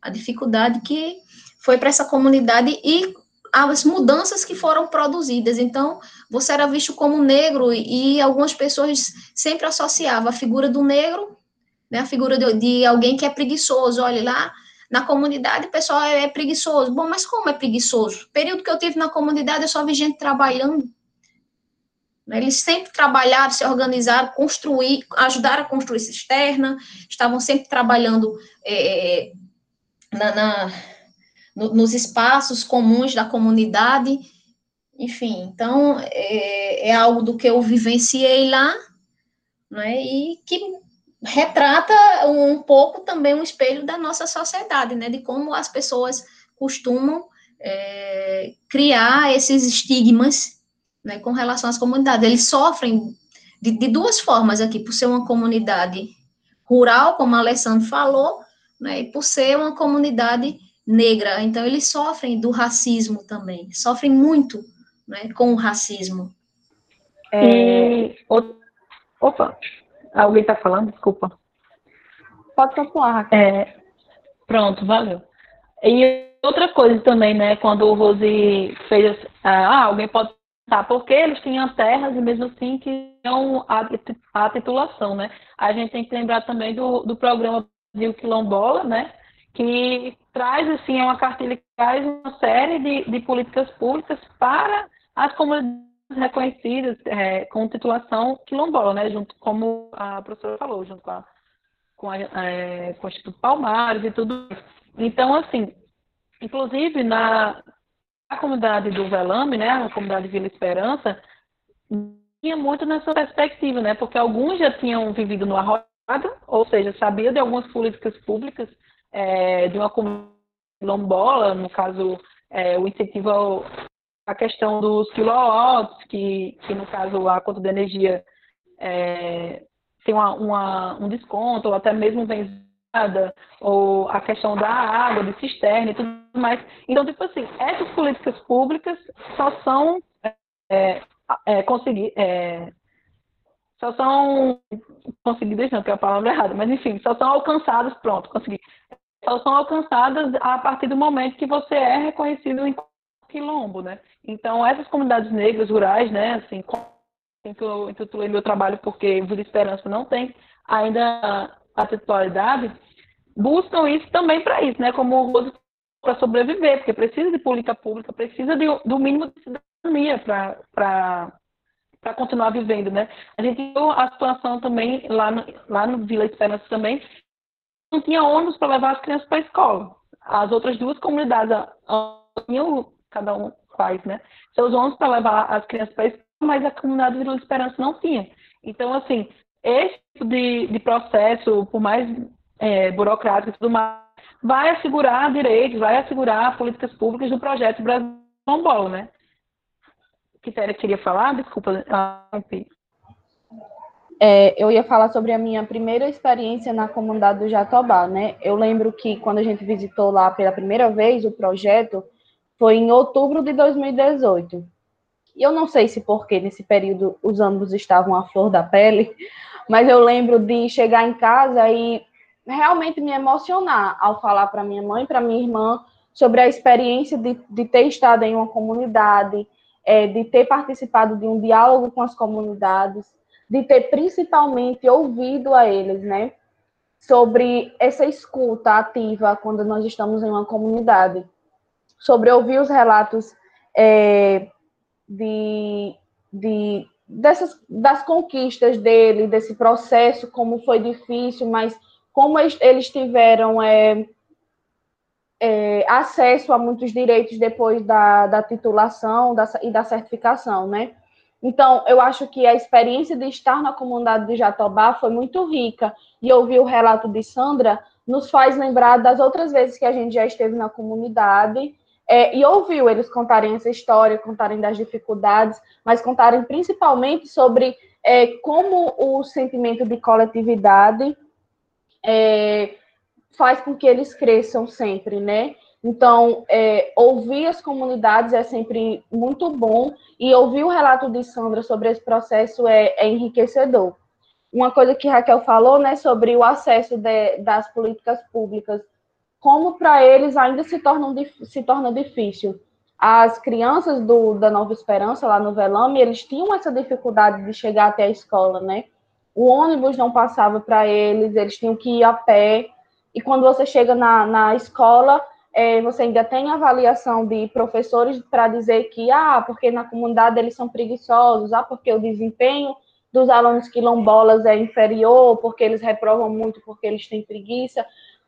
a dificuldade que foi para essa comunidade e as mudanças que foram produzidas. Então, você era visto como negro e algumas pessoas sempre associavam a figura do negro, né, a figura de, de alguém que é preguiçoso. Olha lá, na comunidade o pessoal é, é preguiçoso. Bom, mas como é preguiçoso? Período que eu tive na comunidade, eu só vi gente trabalhando. Né, eles sempre trabalharam, se organizaram, construir, ajudaram a construir cisterna, estavam sempre trabalhando é, na, na no, nos espaços comuns da comunidade, enfim, então é, é, algo do que eu vivenciei lá, né, e que retrata um pouco também um espelho da nossa sociedade, né, de como as pessoas costumam é, criar esses estigmas, né, com relação às comunidades. Eles sofrem de, de, duas formas aqui, por ser uma comunidade rural, como a Alessandro falou, né, e por ser uma comunidade negra. Então, eles sofrem do racismo também, sofrem muito né, com o racismo. É... Opa, alguém está falando? Desculpa. Pode continuar, É... Pronto, valeu. E outra coisa também, né, quando o Rose fez, ah, alguém pode Tá, porque eles tinham terras e mesmo assim tinham a, a titulação, né? A gente tem que lembrar também do, do programa Brasil Quilombola, né? que traz assim é uma cartilha que traz uma série de, de políticas públicas para as comunidades reconhecidas é, com titulação quilombola, né, junto como a professora falou, junto com, a, com, a, é, com o Instituto Palmares e tudo. Isso. Então, assim, inclusive na, comunidade do Velame, né, a comunidade Vila Esperança, tinha muito nessa perspectiva, né, porque alguns já tinham vivido no arroiado, ou seja, sabiam de algumas políticas públicas é, de uma quilombola, no caso, é, o incentivo ao, à questão dos quilowatts, que, que no caso a conta de energia é, tem uma, uma, um desconto, ou até mesmo benzada, ou a questão da água, de cisterna e tudo mais. Então, tipo assim, essas políticas públicas só são é, é, conseguir, é, só são conseguidas, não, que é a palavra errada, mas enfim, só são alcançadas, pronto, consegui. Só são alcançadas a partir do momento que você é reconhecido em quilombo, né? Então, essas comunidades negras rurais, né, assim, intitulei meu trabalho porque Vida Esperança não tem ainda a titularidade, buscam isso também para isso, né? Como para sobreviver, porque precisa de política pública, precisa de, do mínimo de cidadania para para continuar vivendo, né? A gente viu a situação também lá no, lá no Vila Esperança também, não tinha ônibus para levar as crianças para a escola. As outras duas comunidades tinham, cada um faz, né? Seus ônibus para levar as crianças para a escola, mas a comunidade Vila Esperança não tinha. Então, assim, esse tipo de, de processo, por mais é, burocrático e tudo mais, vai assegurar direitos, vai assegurar políticas públicas do projeto Brasil Bola, né? Quitéria queria falar? Desculpa. É, eu ia falar sobre a minha primeira experiência na comunidade do Jatobá, né? Eu lembro que quando a gente visitou lá pela primeira vez o projeto, foi em outubro de 2018. E eu não sei se porque nesse período os ânimos estavam à flor da pele, mas eu lembro de chegar em casa e realmente me emocionar ao falar para minha mãe, para minha irmã, sobre a experiência de, de ter estado em uma comunidade, é, de ter participado de um diálogo com as comunidades, de ter principalmente ouvido a eles, né? Sobre essa escuta ativa quando nós estamos em uma comunidade, sobre ouvir os relatos é, de, de dessas das conquistas dele, desse processo, como foi difícil, mas como eles tiveram é, é, acesso a muitos direitos depois da, da titulação da, e da certificação, né? Então, eu acho que a experiência de estar na comunidade de Jatobá foi muito rica, e ouvir o relato de Sandra nos faz lembrar das outras vezes que a gente já esteve na comunidade é, e ouviu eles contarem essa história, contarem das dificuldades, mas contarem principalmente sobre é, como o sentimento de coletividade é, faz com que eles cresçam sempre, né? Então, é, ouvir as comunidades é sempre muito bom e ouvir o relato de Sandra sobre esse processo é, é enriquecedor. Uma coisa que Raquel falou, né, sobre o acesso de, das políticas públicas, como para eles ainda se, tornam, se torna difícil. As crianças do, da Nova Esperança, lá no Velame, eles tinham essa dificuldade de chegar até a escola, né? O ônibus não passava para eles, eles tinham que ir a pé, e quando você chega na, na escola, é, você ainda tem avaliação de professores para dizer que, ah, porque na comunidade eles são preguiçosos, ah, porque o desempenho dos alunos quilombolas é inferior, porque eles reprovam muito, porque eles têm preguiça.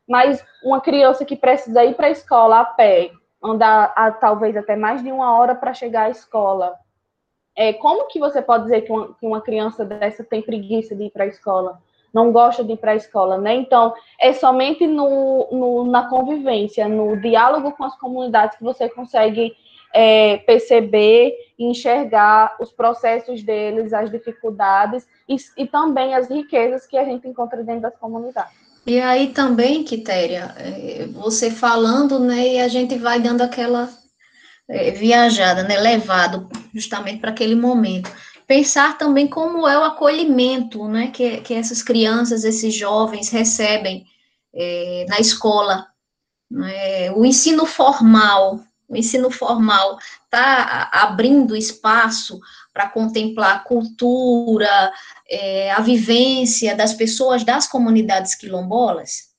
Mas uma criança que precisa ir para a escola a pé, andar a, talvez até mais de uma hora para chegar à escola, é, como que você pode dizer que uma, que uma criança dessa tem preguiça de ir para a escola? Não gosta de ir para a escola, né? Então, é somente no, no, na convivência, no diálogo com as comunidades que você consegue é, perceber e enxergar os processos deles, as dificuldades e, e, também as riquezas que a gente encontra dentro das comunidades. E aí também, Quitéria, é, você falando, né, e a gente vai dando aquela é, viajada, né, levado justamente para aquele momento pensar também como é o acolhimento né, que, que essas crianças, esses jovens recebem é, na escola. Né, o ensino formal, o ensino formal está abrindo espaço para contemplar a cultura, é, a vivência das pessoas das comunidades quilombolas.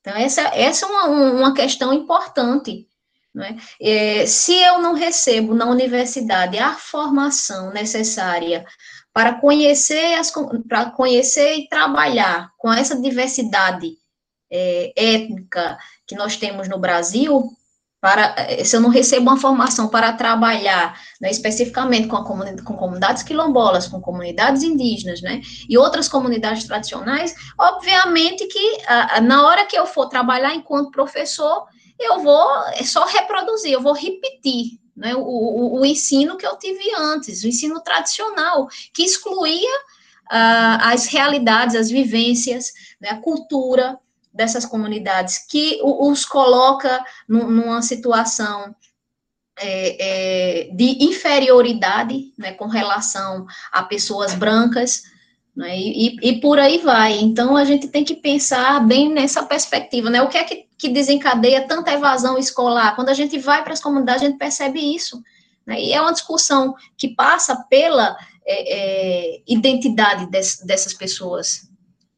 Então, essa, essa é uma, uma questão importante né? É, se eu não recebo na universidade a formação necessária para conhecer, as, para conhecer e trabalhar com essa diversidade é, étnica que nós temos no Brasil, para, é, se eu não recebo uma formação para trabalhar né, especificamente com, comunidade, com, comunidades quilombolas, com comunidades indígenas, né, e outras comunidades tradicionais, obviamente que a, a, na hora que eu for trabalhar enquanto professor, eu vou só reproduzir, eu vou repetir né, o, o, o, ensino que eu tive antes, o ensino tradicional, que excluía uh, as realidades, as vivências, né, a cultura dessas comunidades, que os coloca numa situação é, é, de inferioridade né, com relação a pessoas brancas, Né? E, e, por aí vai. Então, a gente tem que pensar bem nessa perspectiva, né? O que é que, que desencadeia tanta evasão escolar? Quando a gente vai para as comunidades, a gente percebe isso. Né? E é uma discussão que passa pela é, é, identidade des, dessas pessoas.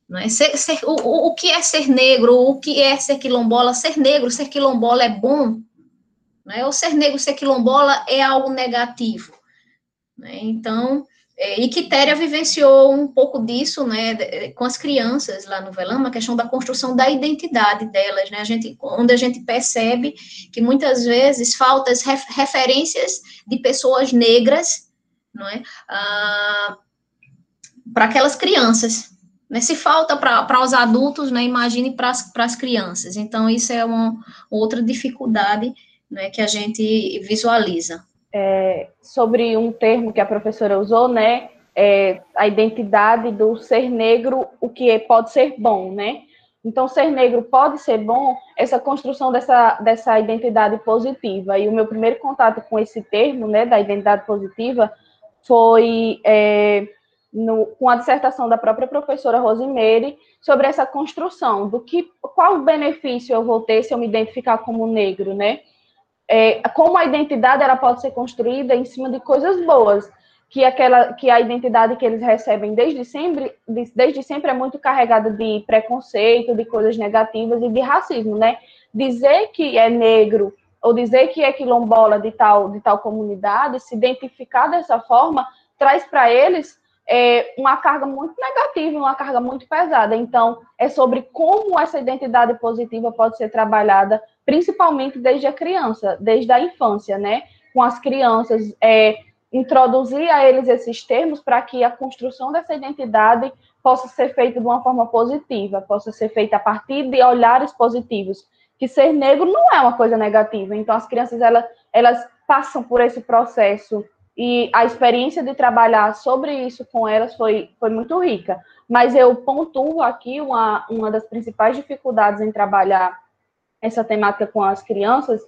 Né? Ser, ser, o, o que é ser negro? O que é ser quilombola? Ser negro, ser quilombola é bom? Né? Ou ser negro, ser quilombola é algo negativo? Né? Então, é, e Quitéria vivenciou um pouco disso, né, com as crianças lá no Velama, a questão da construção da identidade delas, né, a gente, onde a gente percebe que muitas vezes faltam as referências de pessoas negras, não é, ah, para aquelas crianças, né, se falta para os adultos, né, imagine para as crianças, então isso é uma outra dificuldade, né, que a gente visualiza é, sobre um termo que a professora usou, né? É, a identidade do ser negro, o que é, pode ser bom, né? Então, ser negro pode ser bom, essa construção dessa, dessa identidade positiva. E o meu primeiro contato com esse termo, né, da identidade positiva, foi é, no, com a dissertação da própria professora Rosemary sobre essa construção do que, qual benefício eu vou ter se eu me identificar como negro, né? É, como a identidade ela pode ser construída em cima de coisas boas, que aquela que a identidade que eles recebem desde sempre, desde sempre é muito carregada de preconceito, de coisas negativas e de racismo, né? Dizer que é negro ou dizer que é quilombola de tal de tal comunidade, se identificar dessa forma, traz para eles é, uma carga muito negativa, uma carga muito pesada. Então, é sobre como essa identidade positiva pode ser trabalhada principalmente desde a criança, desde a infância, né? Com as crianças, é, introduzir a eles esses termos para que a construção dessa identidade possa ser feita de uma forma positiva, possa ser feita a partir de olhares positivos. Que ser negro não é uma coisa negativa. Então, as crianças elas, elas passam por esse processo e a experiência de trabalhar sobre isso com elas foi, foi muito rica. Mas eu pontuo aqui uma, uma das principais dificuldades em trabalhar essa temática com as crianças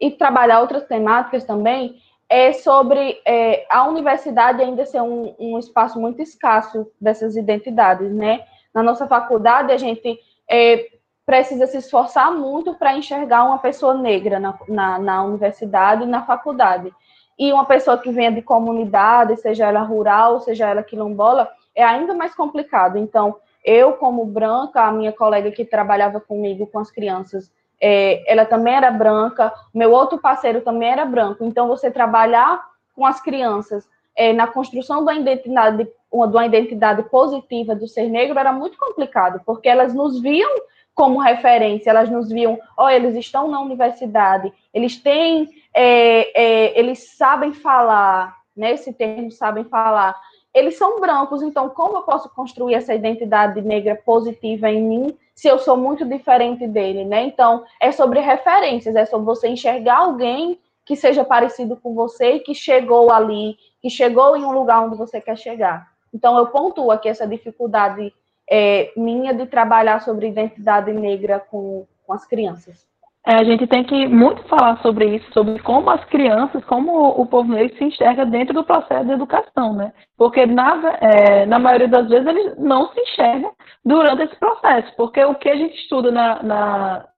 e trabalhar outras temáticas também, é sobre é, a universidade ainda ser um, um, espaço muito escasso dessas identidades, né? Na nossa faculdade, a gente é, precisa se esforçar muito para enxergar uma pessoa negra na, na, na universidade e na faculdade. E uma pessoa que venha de comunidade, seja ela rural, seja ela quilombola, é ainda mais complicado. Então, eu, como branca, a minha colega que trabalhava comigo com as crianças, é, ela também era branca, meu outro parceiro também era branco. Então, você trabalhar com as crianças é, na construção uma identidade, uma, de uma identidade positiva do ser negro era muito complicado, porque elas nos viam como referência, elas nos viam, ó, oh, eles estão na universidade, eles têm, é, é, eles sabem falar, né, esse termo sabem falar, eles são brancos, então como eu posso construir essa identidade negra positiva em mim se eu sou muito diferente dele, né? Então, é sobre referências, é sobre você enxergar alguém que seja parecido com você e que chegou ali, que chegou em um lugar onde você quer chegar. Então, eu pontuo aqui essa dificuldade é, minha de trabalhar sobre identidade negra com, com as crianças. É, a gente tem que muito falar sobre isso, sobre como as crianças, como o povo negro se enxerga dentro do processo de educação, né? Porque na, é, na maioria das vezes eles não se enxergam durante esse processo, porque o que a gente estuda na, na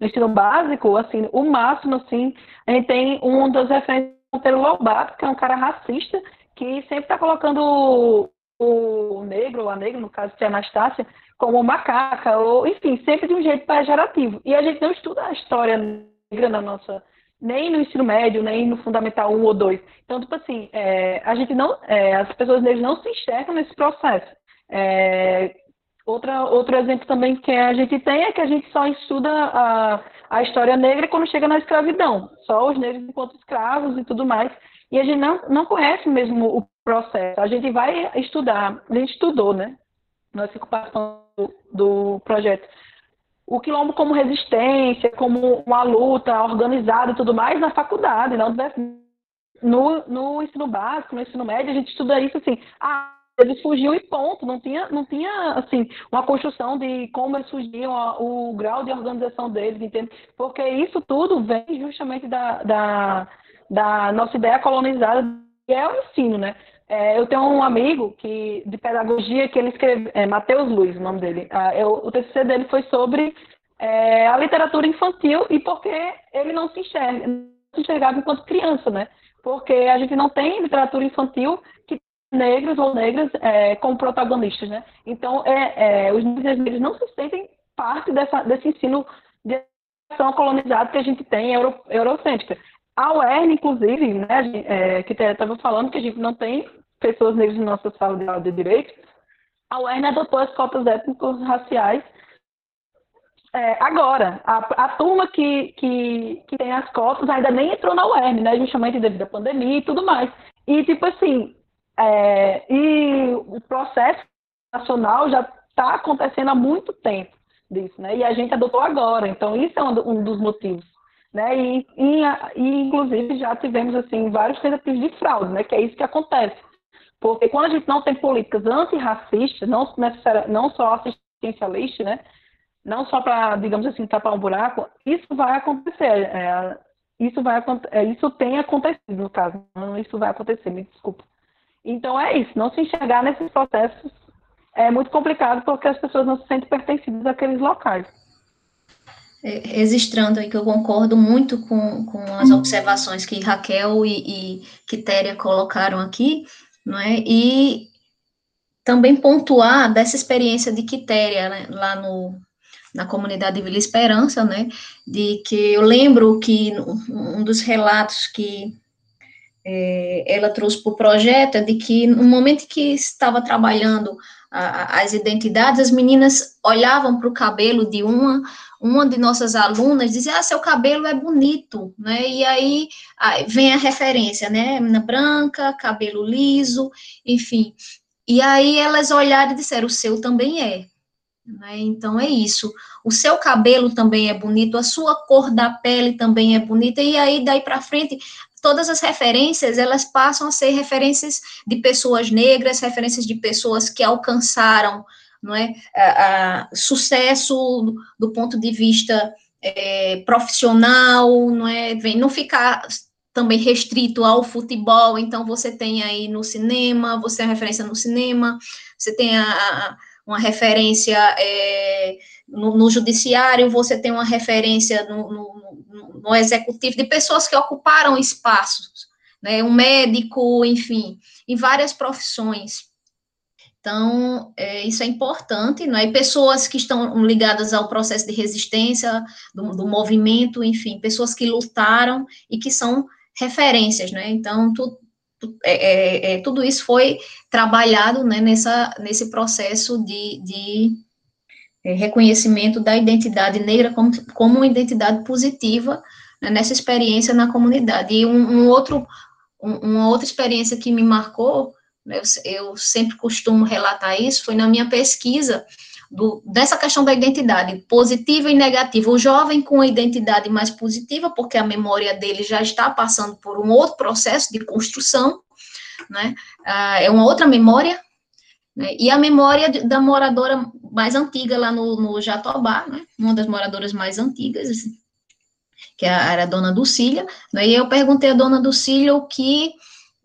no ensino básico, assim, o máximo, assim, a gente tem um das referências Monteiro Lobato, que é um cara racista, que sempre está colocando o, negro, ou a negra, no caso de Anastácia, como macaca, ou enfim, sempre de um jeito pejorativo. E a gente não estuda a história negra na nossa, nem no ensino médio, nem no fundamental 1 ou 2. Então, tipo assim, é, a gente não, é, as pessoas negras não se enxergam nesse processo. É, outra, outro exemplo também que a gente tem é que a gente só estuda a, a história negra quando chega na escravidão, só os negros enquanto escravos e tudo mais. E a gente não, não conhece mesmo o processo. A gente vai estudar, a gente estudou, né? Nós ficamos do, do projeto. O quilombo como resistência, como uma luta organizada e tudo mais na faculdade, não no, no ensino básico, no ensino médio, a gente estuda isso assim, ah, eles fugiam e ponto, não tinha, não tinha assim, uma construção de como eles fugiam, o grau de organização deles, entende? Porque isso tudo vem justamente da, da, da nossa ideia colonizada, que é o ensino, né? É, eu tenho um amigo que de pedagogia que ele escreve, é Matheus Luiz, o nome dele. Ah, eu, o TCC dele foi sobre é, a literatura infantil e porque ele não se enxerga, não se enxergava enquanto criança, né? Porque a gente não tem literatura infantil que negros ou negras é, como protagonistas, né? Então, é, é, os negros não se sentem parte dessa, desse ensino de educação colonizada que a gente tem euro, eurocêntrica. A UERN, inclusive, né, é, que estava falando que a gente não tem pessoas negras em nossa sala de aula de direito, a UERN adotou as cotas étnicos raciais é, agora. A, a turma que, que, que tem as cotas ainda nem entrou na UERN, né, justamente devido à pandemia e tudo mais. E, tipo assim, é, e o processo nacional já está acontecendo há muito tempo disso, né? E a gente adotou agora, então isso é um, um dos motivos, né? E, e, e, inclusive já tivemos assim vários tentativas de fraude, né? Que é isso que acontece, porque quando a gente não tem políticas antirracistas, não não só assistencialistas, né? Não só para, digamos assim, tapar um buraco, isso vai acontecer. É, isso vai é, isso tem acontecido no caso, não, isso vai acontecer, me desculpa. Então é isso, não se enxergar nesses processos é muito complicado porque as pessoas não se sentem pertencidas àqueles locais. É, registrando aí que eu concordo muito com, com as observações que Raquel e, e Quitéria colocaram aqui, não é? E também pontuar dessa experiência de Quitéria, né, lá no, na comunidade de Vila Esperança, né, de que eu lembro que um dos relatos que é, ela trouxe para o projeto é de que no momento que estava trabalhando as identidades, as meninas olhavam para o cabelo de uma, uma de nossas alunas dizia, ah, seu cabelo é bonito, né, e aí, aí vem a referência, né, menina branca, cabelo liso, enfim, e aí elas olharam e disseram, o seu também é, né, então é isso, o seu cabelo também é bonito, a sua cor da pele também é bonita, e aí daí para frente todas as referências, elas passam a ser referências de pessoas negras, referências de pessoas que alcançaram não é, a, a sucesso do ponto de vista é, profissional, não é, vem, não ficar também restrito ao futebol, então você tem aí no cinema, você a referência no cinema, você tem a uma referência é, no, no, judiciário, você tem uma referência no, no, no, executivo de pessoas que ocuparam espaços, né, um médico, enfim, em várias profissões. Então, é, isso é importante, não é? Pessoas que estão ligadas ao processo de resistência, do, do movimento, enfim, pessoas que lutaram e que são referências, né? Então, tu, é, é, é, tudo isso foi trabalhado né, nessa, nesse processo de, de é, reconhecimento da identidade negra como, como uma identidade positiva né, nessa experiência na comunidade. E um, um outro, um, uma outra experiência que me marcou, né, eu, eu, sempre costumo relatar isso, foi na minha pesquisa do, dessa questão da identidade positiva e negativa. O jovem com a identidade mais positiva, porque a memória dele já está passando por um outro processo de construção, né? Ah, é uma outra memória, né? e a memória da moradora mais antiga lá no, no Jatobá, né? uma das moradoras mais antigas, assim, que era a dona Dulcília, né? e eu perguntei à dona Dulcília o que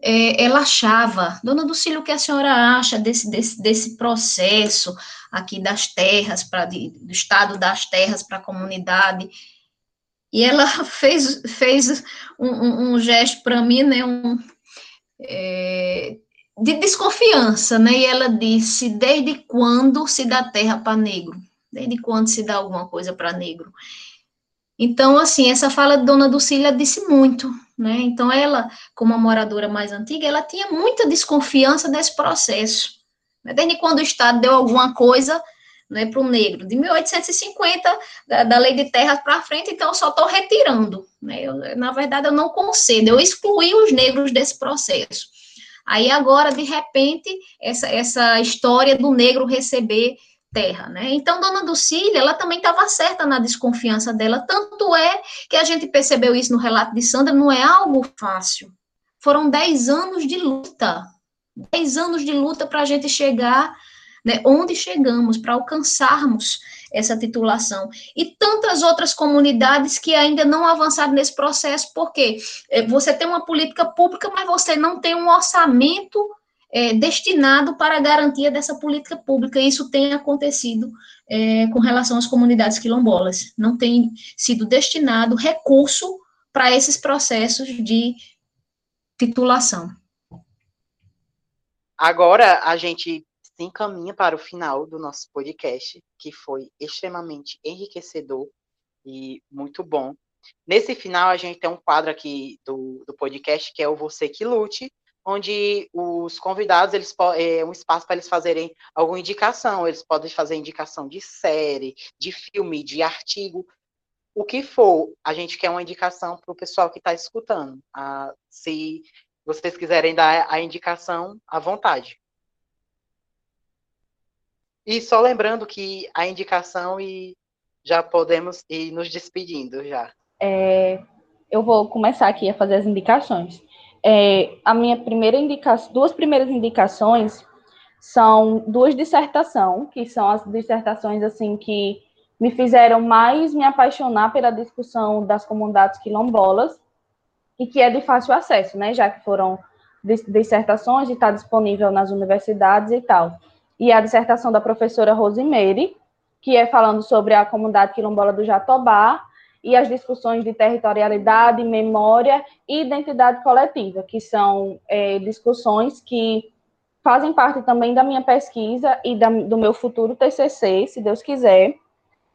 é, ela achava, dona Dulcília, o que a senhora acha desse, desse, desse processo aqui das terras, de, do estado das terras para a comunidade, e ela fez, fez um, um, um gesto para mim, né, um, é, de desconfiança, né? E ela disse: desde quando se dá terra para negro? Desde quando se dá alguma coisa para negro? Então, assim, essa fala de Dona Dulcília disse muito, né? Então, ela, como a moradora mais antiga, ela tinha muita desconfiança desse processo. Né? Desde quando o Estado deu alguma coisa né, para o negro, de 1850, da, da lei de terras para frente, então eu só estou retirando. Né? Eu, na verdade, eu não concedo, eu excluí os negros desse processo. Aí agora, de repente, essa, essa história do negro receber terra, né? Então, Dona Dulcília, ela também estava certa na desconfiança dela, tanto é que a gente percebeu isso no relato de Sandra, não é algo fácil. Foram dez anos de luta, dez anos de luta para a gente chegar né, onde chegamos, para alcançarmos essa titulação. E tantas outras comunidades que ainda não avançaram nesse processo, porque eh, você tem uma política pública, mas você não tem um orçamento é, destinado para a garantia dessa política pública. Isso tem acontecido é, com relação às comunidades quilombolas. Não tem sido destinado recurso para esses processos de titulação. Agora a gente se encaminha para o final do nosso podcast, que foi extremamente enriquecedor e muito bom. Nesse final, a gente tem um quadro aqui do, do podcast que é o Você que Lute, onde os convidados, eles é um espaço para eles fazerem alguma indicação, eles podem fazer indicação de série, de filme, de artigo, o que for, a gente quer uma indicação para o pessoal que está escutando. Ah, se vocês quiserem dar a indicação, à vontade. E só lembrando que a indicação e já podemos ir nos despedindo já. É, eu vou começar aqui a fazer as indicações. É, a minha primeira indicação, duas primeiras indicações são duas dissertações, que são as dissertações assim que me fizeram mais me apaixonar pela discussão das comunidades quilombolas e que é de fácil acesso, né, já que foram dissertações e está disponível nas universidades e tal. E a dissertação da professora Rosemary, que é falando sobre a comunidade quilombola do Jatobá e as discussões de territorialidade, memória e identidade coletiva, que são é, discussões que fazem parte também da minha pesquisa e da, do meu futuro TCC, se Deus quiser,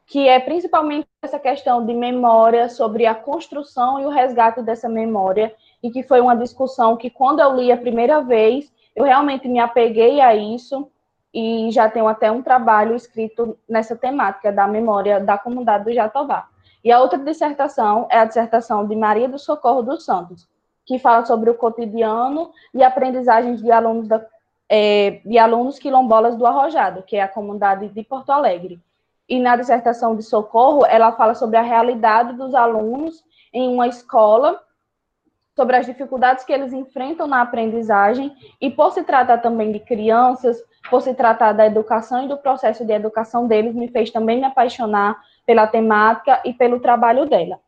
que é principalmente essa questão de memória, sobre a construção e o resgate dessa memória, e que foi uma discussão que, quando eu li a primeira vez, eu realmente me apeguei a isso, e já tenho até um trabalho escrito nessa temática da memória da comunidade do Jatobá. E a outra dissertação é a dissertação de Maria do Socorro dos Santos, que fala sobre o cotidiano e aprendizagens de alunos, da, é, de alunos quilombolas do Arrojado, que é a comunidade de Porto Alegre. E na dissertação de Socorro, ela fala sobre a realidade dos alunos em uma escola, sobre as dificuldades que eles enfrentam na aprendizagem, e por se tratar também de crianças, por se tratar da educação e do processo de educação deles, me fez também me apaixonar pela temática e pelo trabalho dela.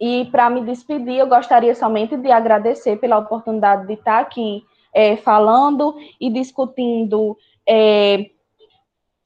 E para me despedir, eu gostaria somente de agradecer pela oportunidade de estar aqui é, falando e discutindo é,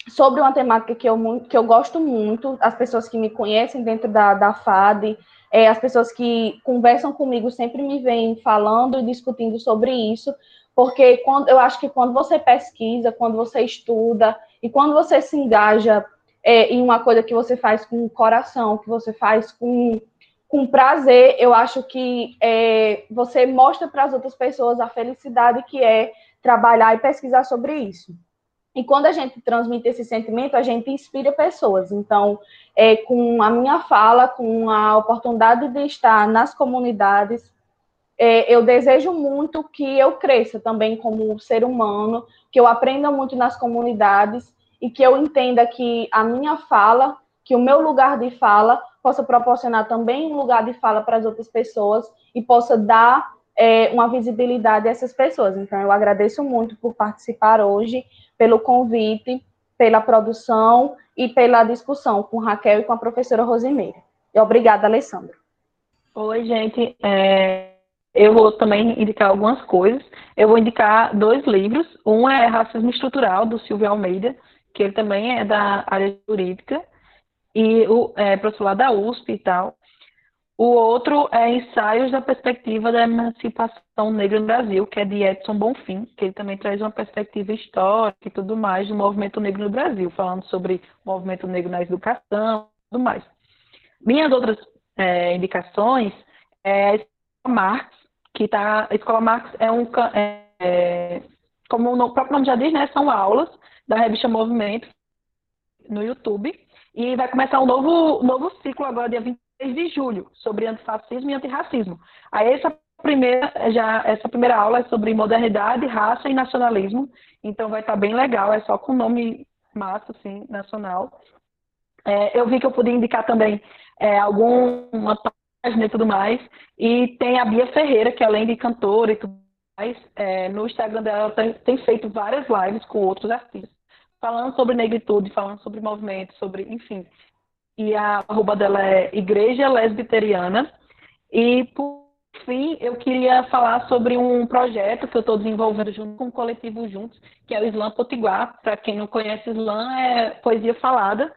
sobre uma temática que eu, que eu gosto muito, as pessoas que me conhecem dentro da, da FAD, é, as pessoas que conversam comigo sempre me vêm falando e discutindo sobre isso, porque quando, eu acho que quando você pesquisa, quando você estuda e quando você se engaja é, em uma coisa que você faz com o coração, que você faz com, com prazer, eu acho que é, você mostra para as outras pessoas a felicidade que é trabalhar e pesquisar sobre isso. E quando a gente transmite esse sentimento, a gente inspira pessoas. Então, é, com a minha fala, com a oportunidade de estar nas comunidades, é, eu desejo muito que eu cresça também como ser humano, que eu aprenda muito nas comunidades e que eu entenda que a minha fala, que o meu lugar de fala possa proporcionar também um lugar de fala para as outras pessoas e possa dar é, uma visibilidade a essas pessoas. Então, eu agradeço muito por participar hoje, pelo convite, pela produção e pela discussão com Raquel e com a professora Rosimeira. E obrigada, Alessandra. Oi, gente. É, eu vou também indicar algumas coisas. Eu vou indicar dois livros. Um é Racismo Estrutural, do Silvio Almeida, que ele também é da área jurídica, e o é, professor lá da USP e tal. O outro é Ensaios da Perspectiva da Emancipação Negra no Brasil, que é de Edson Bonfim, que ele também traz uma perspectiva histórica e tudo mais do movimento negro no Brasil, falando sobre o movimento negro na educação e tudo mais. Minhas outras é, indicações é Marx, que tá, a Escola Marx é um, é, como o próprio nome já diz, né, são aulas da revista Movimento no YouTube. E vai começar um novo, novo ciclo agora, dia 26 de julho, sobre antifascismo e antirracismo. Aí essa primeira, já, essa primeira aula é sobre modernidade, raça e nacionalismo. Então vai estar bem legal, é só com nome massa, assim, nacional. É, eu vi que eu podia indicar também é, alguma e tudo mais. E tem a Bia Ferreira, que além de cantora e tudo mais, é, no Instagram dela tem, tem feito várias lives com outros artistas falando sobre negritude, falando sobre movimento, sobre, enfim. E a arroba dela é Igreja Lesbiteriana. E por fim, eu queria falar sobre um projeto que eu estou desenvolvendo junto com o Coletivo Juntos, que é o Slam Potiguar. Para quem não conhece, Slam é poesia falada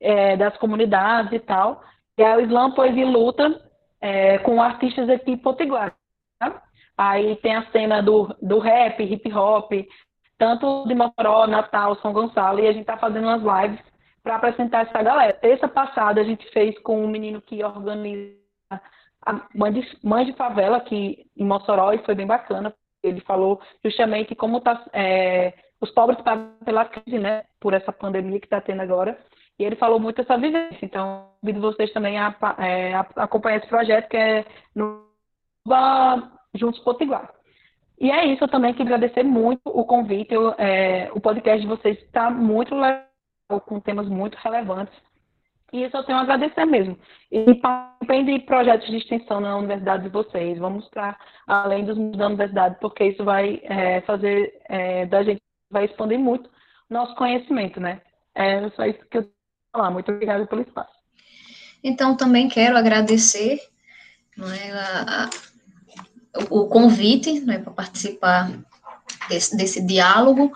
é, das comunidades e tal. E é o Slam Poesia Luta é, com artistas aqui Potiguar. Tá? Aí tem a cena do, do rap, hip hop, tanto de Mossoró, Natal, São Gonçalo, e a gente está fazendo umas lives para apresentar essa galera. Terça passada a gente fez com um menino que organiza a mãe de, mãe de favela aqui em Mossoró e foi bem bacana. Ele falou justamente como tá, é, os pobres pagam pela crise, né, por essa pandemia que está tendo agora. E ele falou muito essa vivência. Então, convido vocês também a, é, a acompanhar esse projeto que é no Juntos Potiguar. E é isso, eu também queria agradecer muito o convite. Eu, é, o podcast de vocês está muito legal, com temas muito relevantes. E isso eu tenho a agradecer mesmo. E participem de projetos de extensão na universidade de vocês. Vamos para além dos da universidade, porque isso vai é, fazer é, da gente, vai expandir muito nosso conhecimento, né? É só isso que eu falar. Muito obrigada pelo espaço. Então, também quero agradecer é, a, a, o convite né, para participar desse, desse diálogo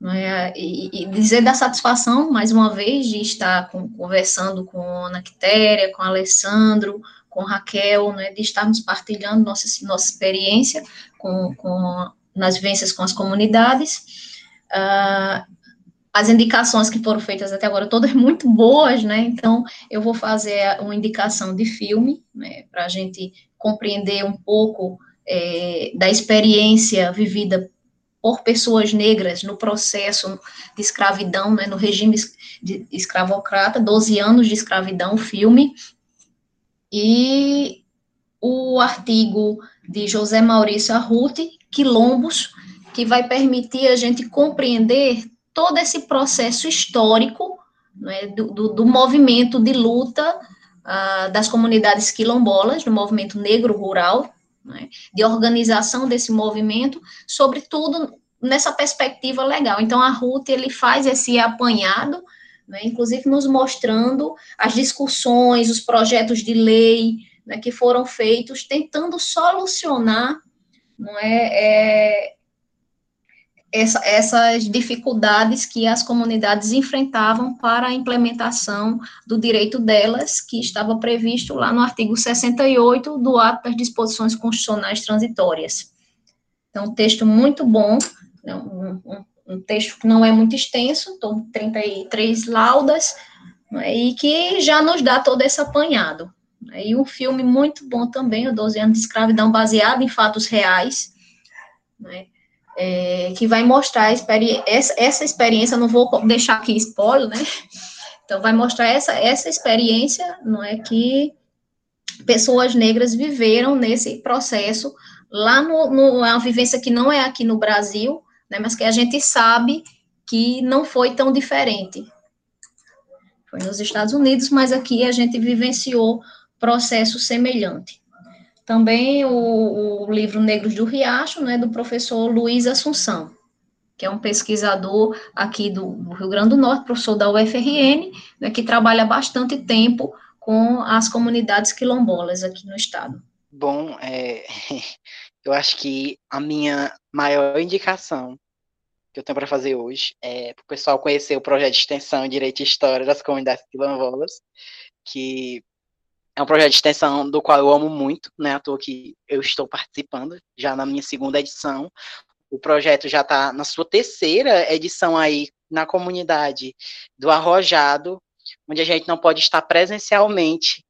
né, e, e, dizer da satisfação, mais uma vez, de estar com, conversando com Ana Quitéria, com Alessandro, com Raquel, né, de estarmos partilhando nossa, nossa experiência com, com, nas vivências com as comunidades. Uh, as indicações que foram feitas até agora, todas muito boas, né? Então, eu vou fazer uma indicação de filme, né, para a gente compreender um pouco é, da experiência vivida por pessoas negras no processo de escravidão, né, no regime escravocrata, 12 anos de escravidão, filme, e o artigo de José Maurício Arruti, Quilombos, que vai permitir a gente compreender todo esse processo histórico né, do, do, do, movimento de luta uh, das comunidades quilombolas, do movimento negro rural, né, de organização desse movimento, sobretudo nessa perspectiva legal. Então, a Ruth, ele faz esse apanhado, né, inclusive nos mostrando as discussões, os projetos de lei né, que foram feitos, tentando solucionar não é, é essa, essas dificuldades que as comunidades enfrentavam para a implementação do direito delas, que estava previsto lá no artigo 68 do Ato das Disposições Constitucionais Transitórias. Então, um texto muito bom, né, um, um, um texto que não é muito extenso, então 33 laudas, né, e que já nos dá todo esse apanhado. Né, e um filme muito bom também, o 12 anos de escravidão, baseado em fatos reais, né, é, que vai mostrar experi essa, essa experiência, não vou deixar aqui spoiler, né? Então, vai mostrar essa, essa experiência, não é, que pessoas negras viveram nesse processo, lá no, no vivência que não é aqui no Brasil, né, mas que a gente sabe que não foi tão diferente. Foi nos Estados Unidos, mas aqui a gente vivenciou processo semelhante. Também o, o livro Negros do Riacho, né, do professor Luiz Assunção, que é um pesquisador aqui do, Rio Grande do Norte, professor da UFRN, né, que trabalha bastante tempo com as comunidades quilombolas aqui no estado. Bom, é, eu acho que a minha maior indicação que eu tenho para fazer hoje é para o pessoal conhecer o projeto de extensão Direito e História das Comunidades Quilombolas, que é um projeto de extensão do qual eu amo muito, né? À toa que eu estou participando, já na minha segunda edição. O projeto já está na sua terceira edição aí na comunidade do Arrojado, onde a gente não pode estar presencialmente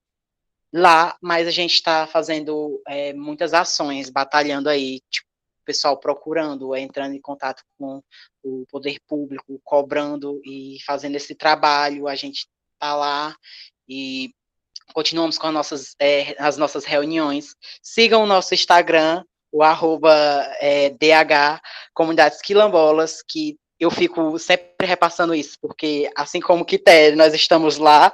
lá, mas a gente está fazendo é, muitas ações, batalhando aí, tipo, o pessoal procurando, entrando em contato com o poder público, cobrando e fazendo esse trabalho, a gente está lá e continuamos com as nossas, é, as nossas reuniões. Sigam o nosso Instagram, o arroba é, DH Comunidades Quilombolas, que eu fico sempre repassando isso, porque assim como Quitério, nós estamos lá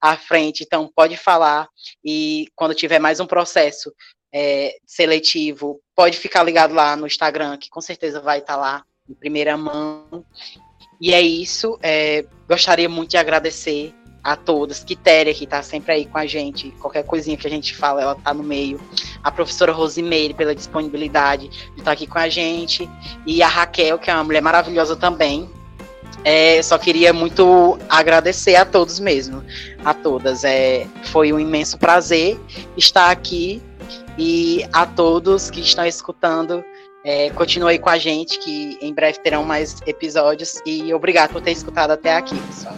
à frente, então pode falar, e quando tiver mais um processo é, seletivo, pode ficar ligado lá no Instagram, que com certeza vai estar lá em primeira mão. E é isso, é, gostaria muito de agradecer a todas. Quitéria, que está sempre aí com a gente. Qualquer coisinha que a gente fala, ela está no meio. A professora Rosimeire, pela disponibilidade de estar tá aqui com a gente. E a Raquel, que é uma mulher maravilhosa também. É, só queria muito agradecer a todos mesmo, a todas. É, foi um imenso prazer estar aqui e a todos que estão escutando, é, continue com a gente, que em breve terão mais episódios. E obrigado por ter escutado até aqui, pessoal.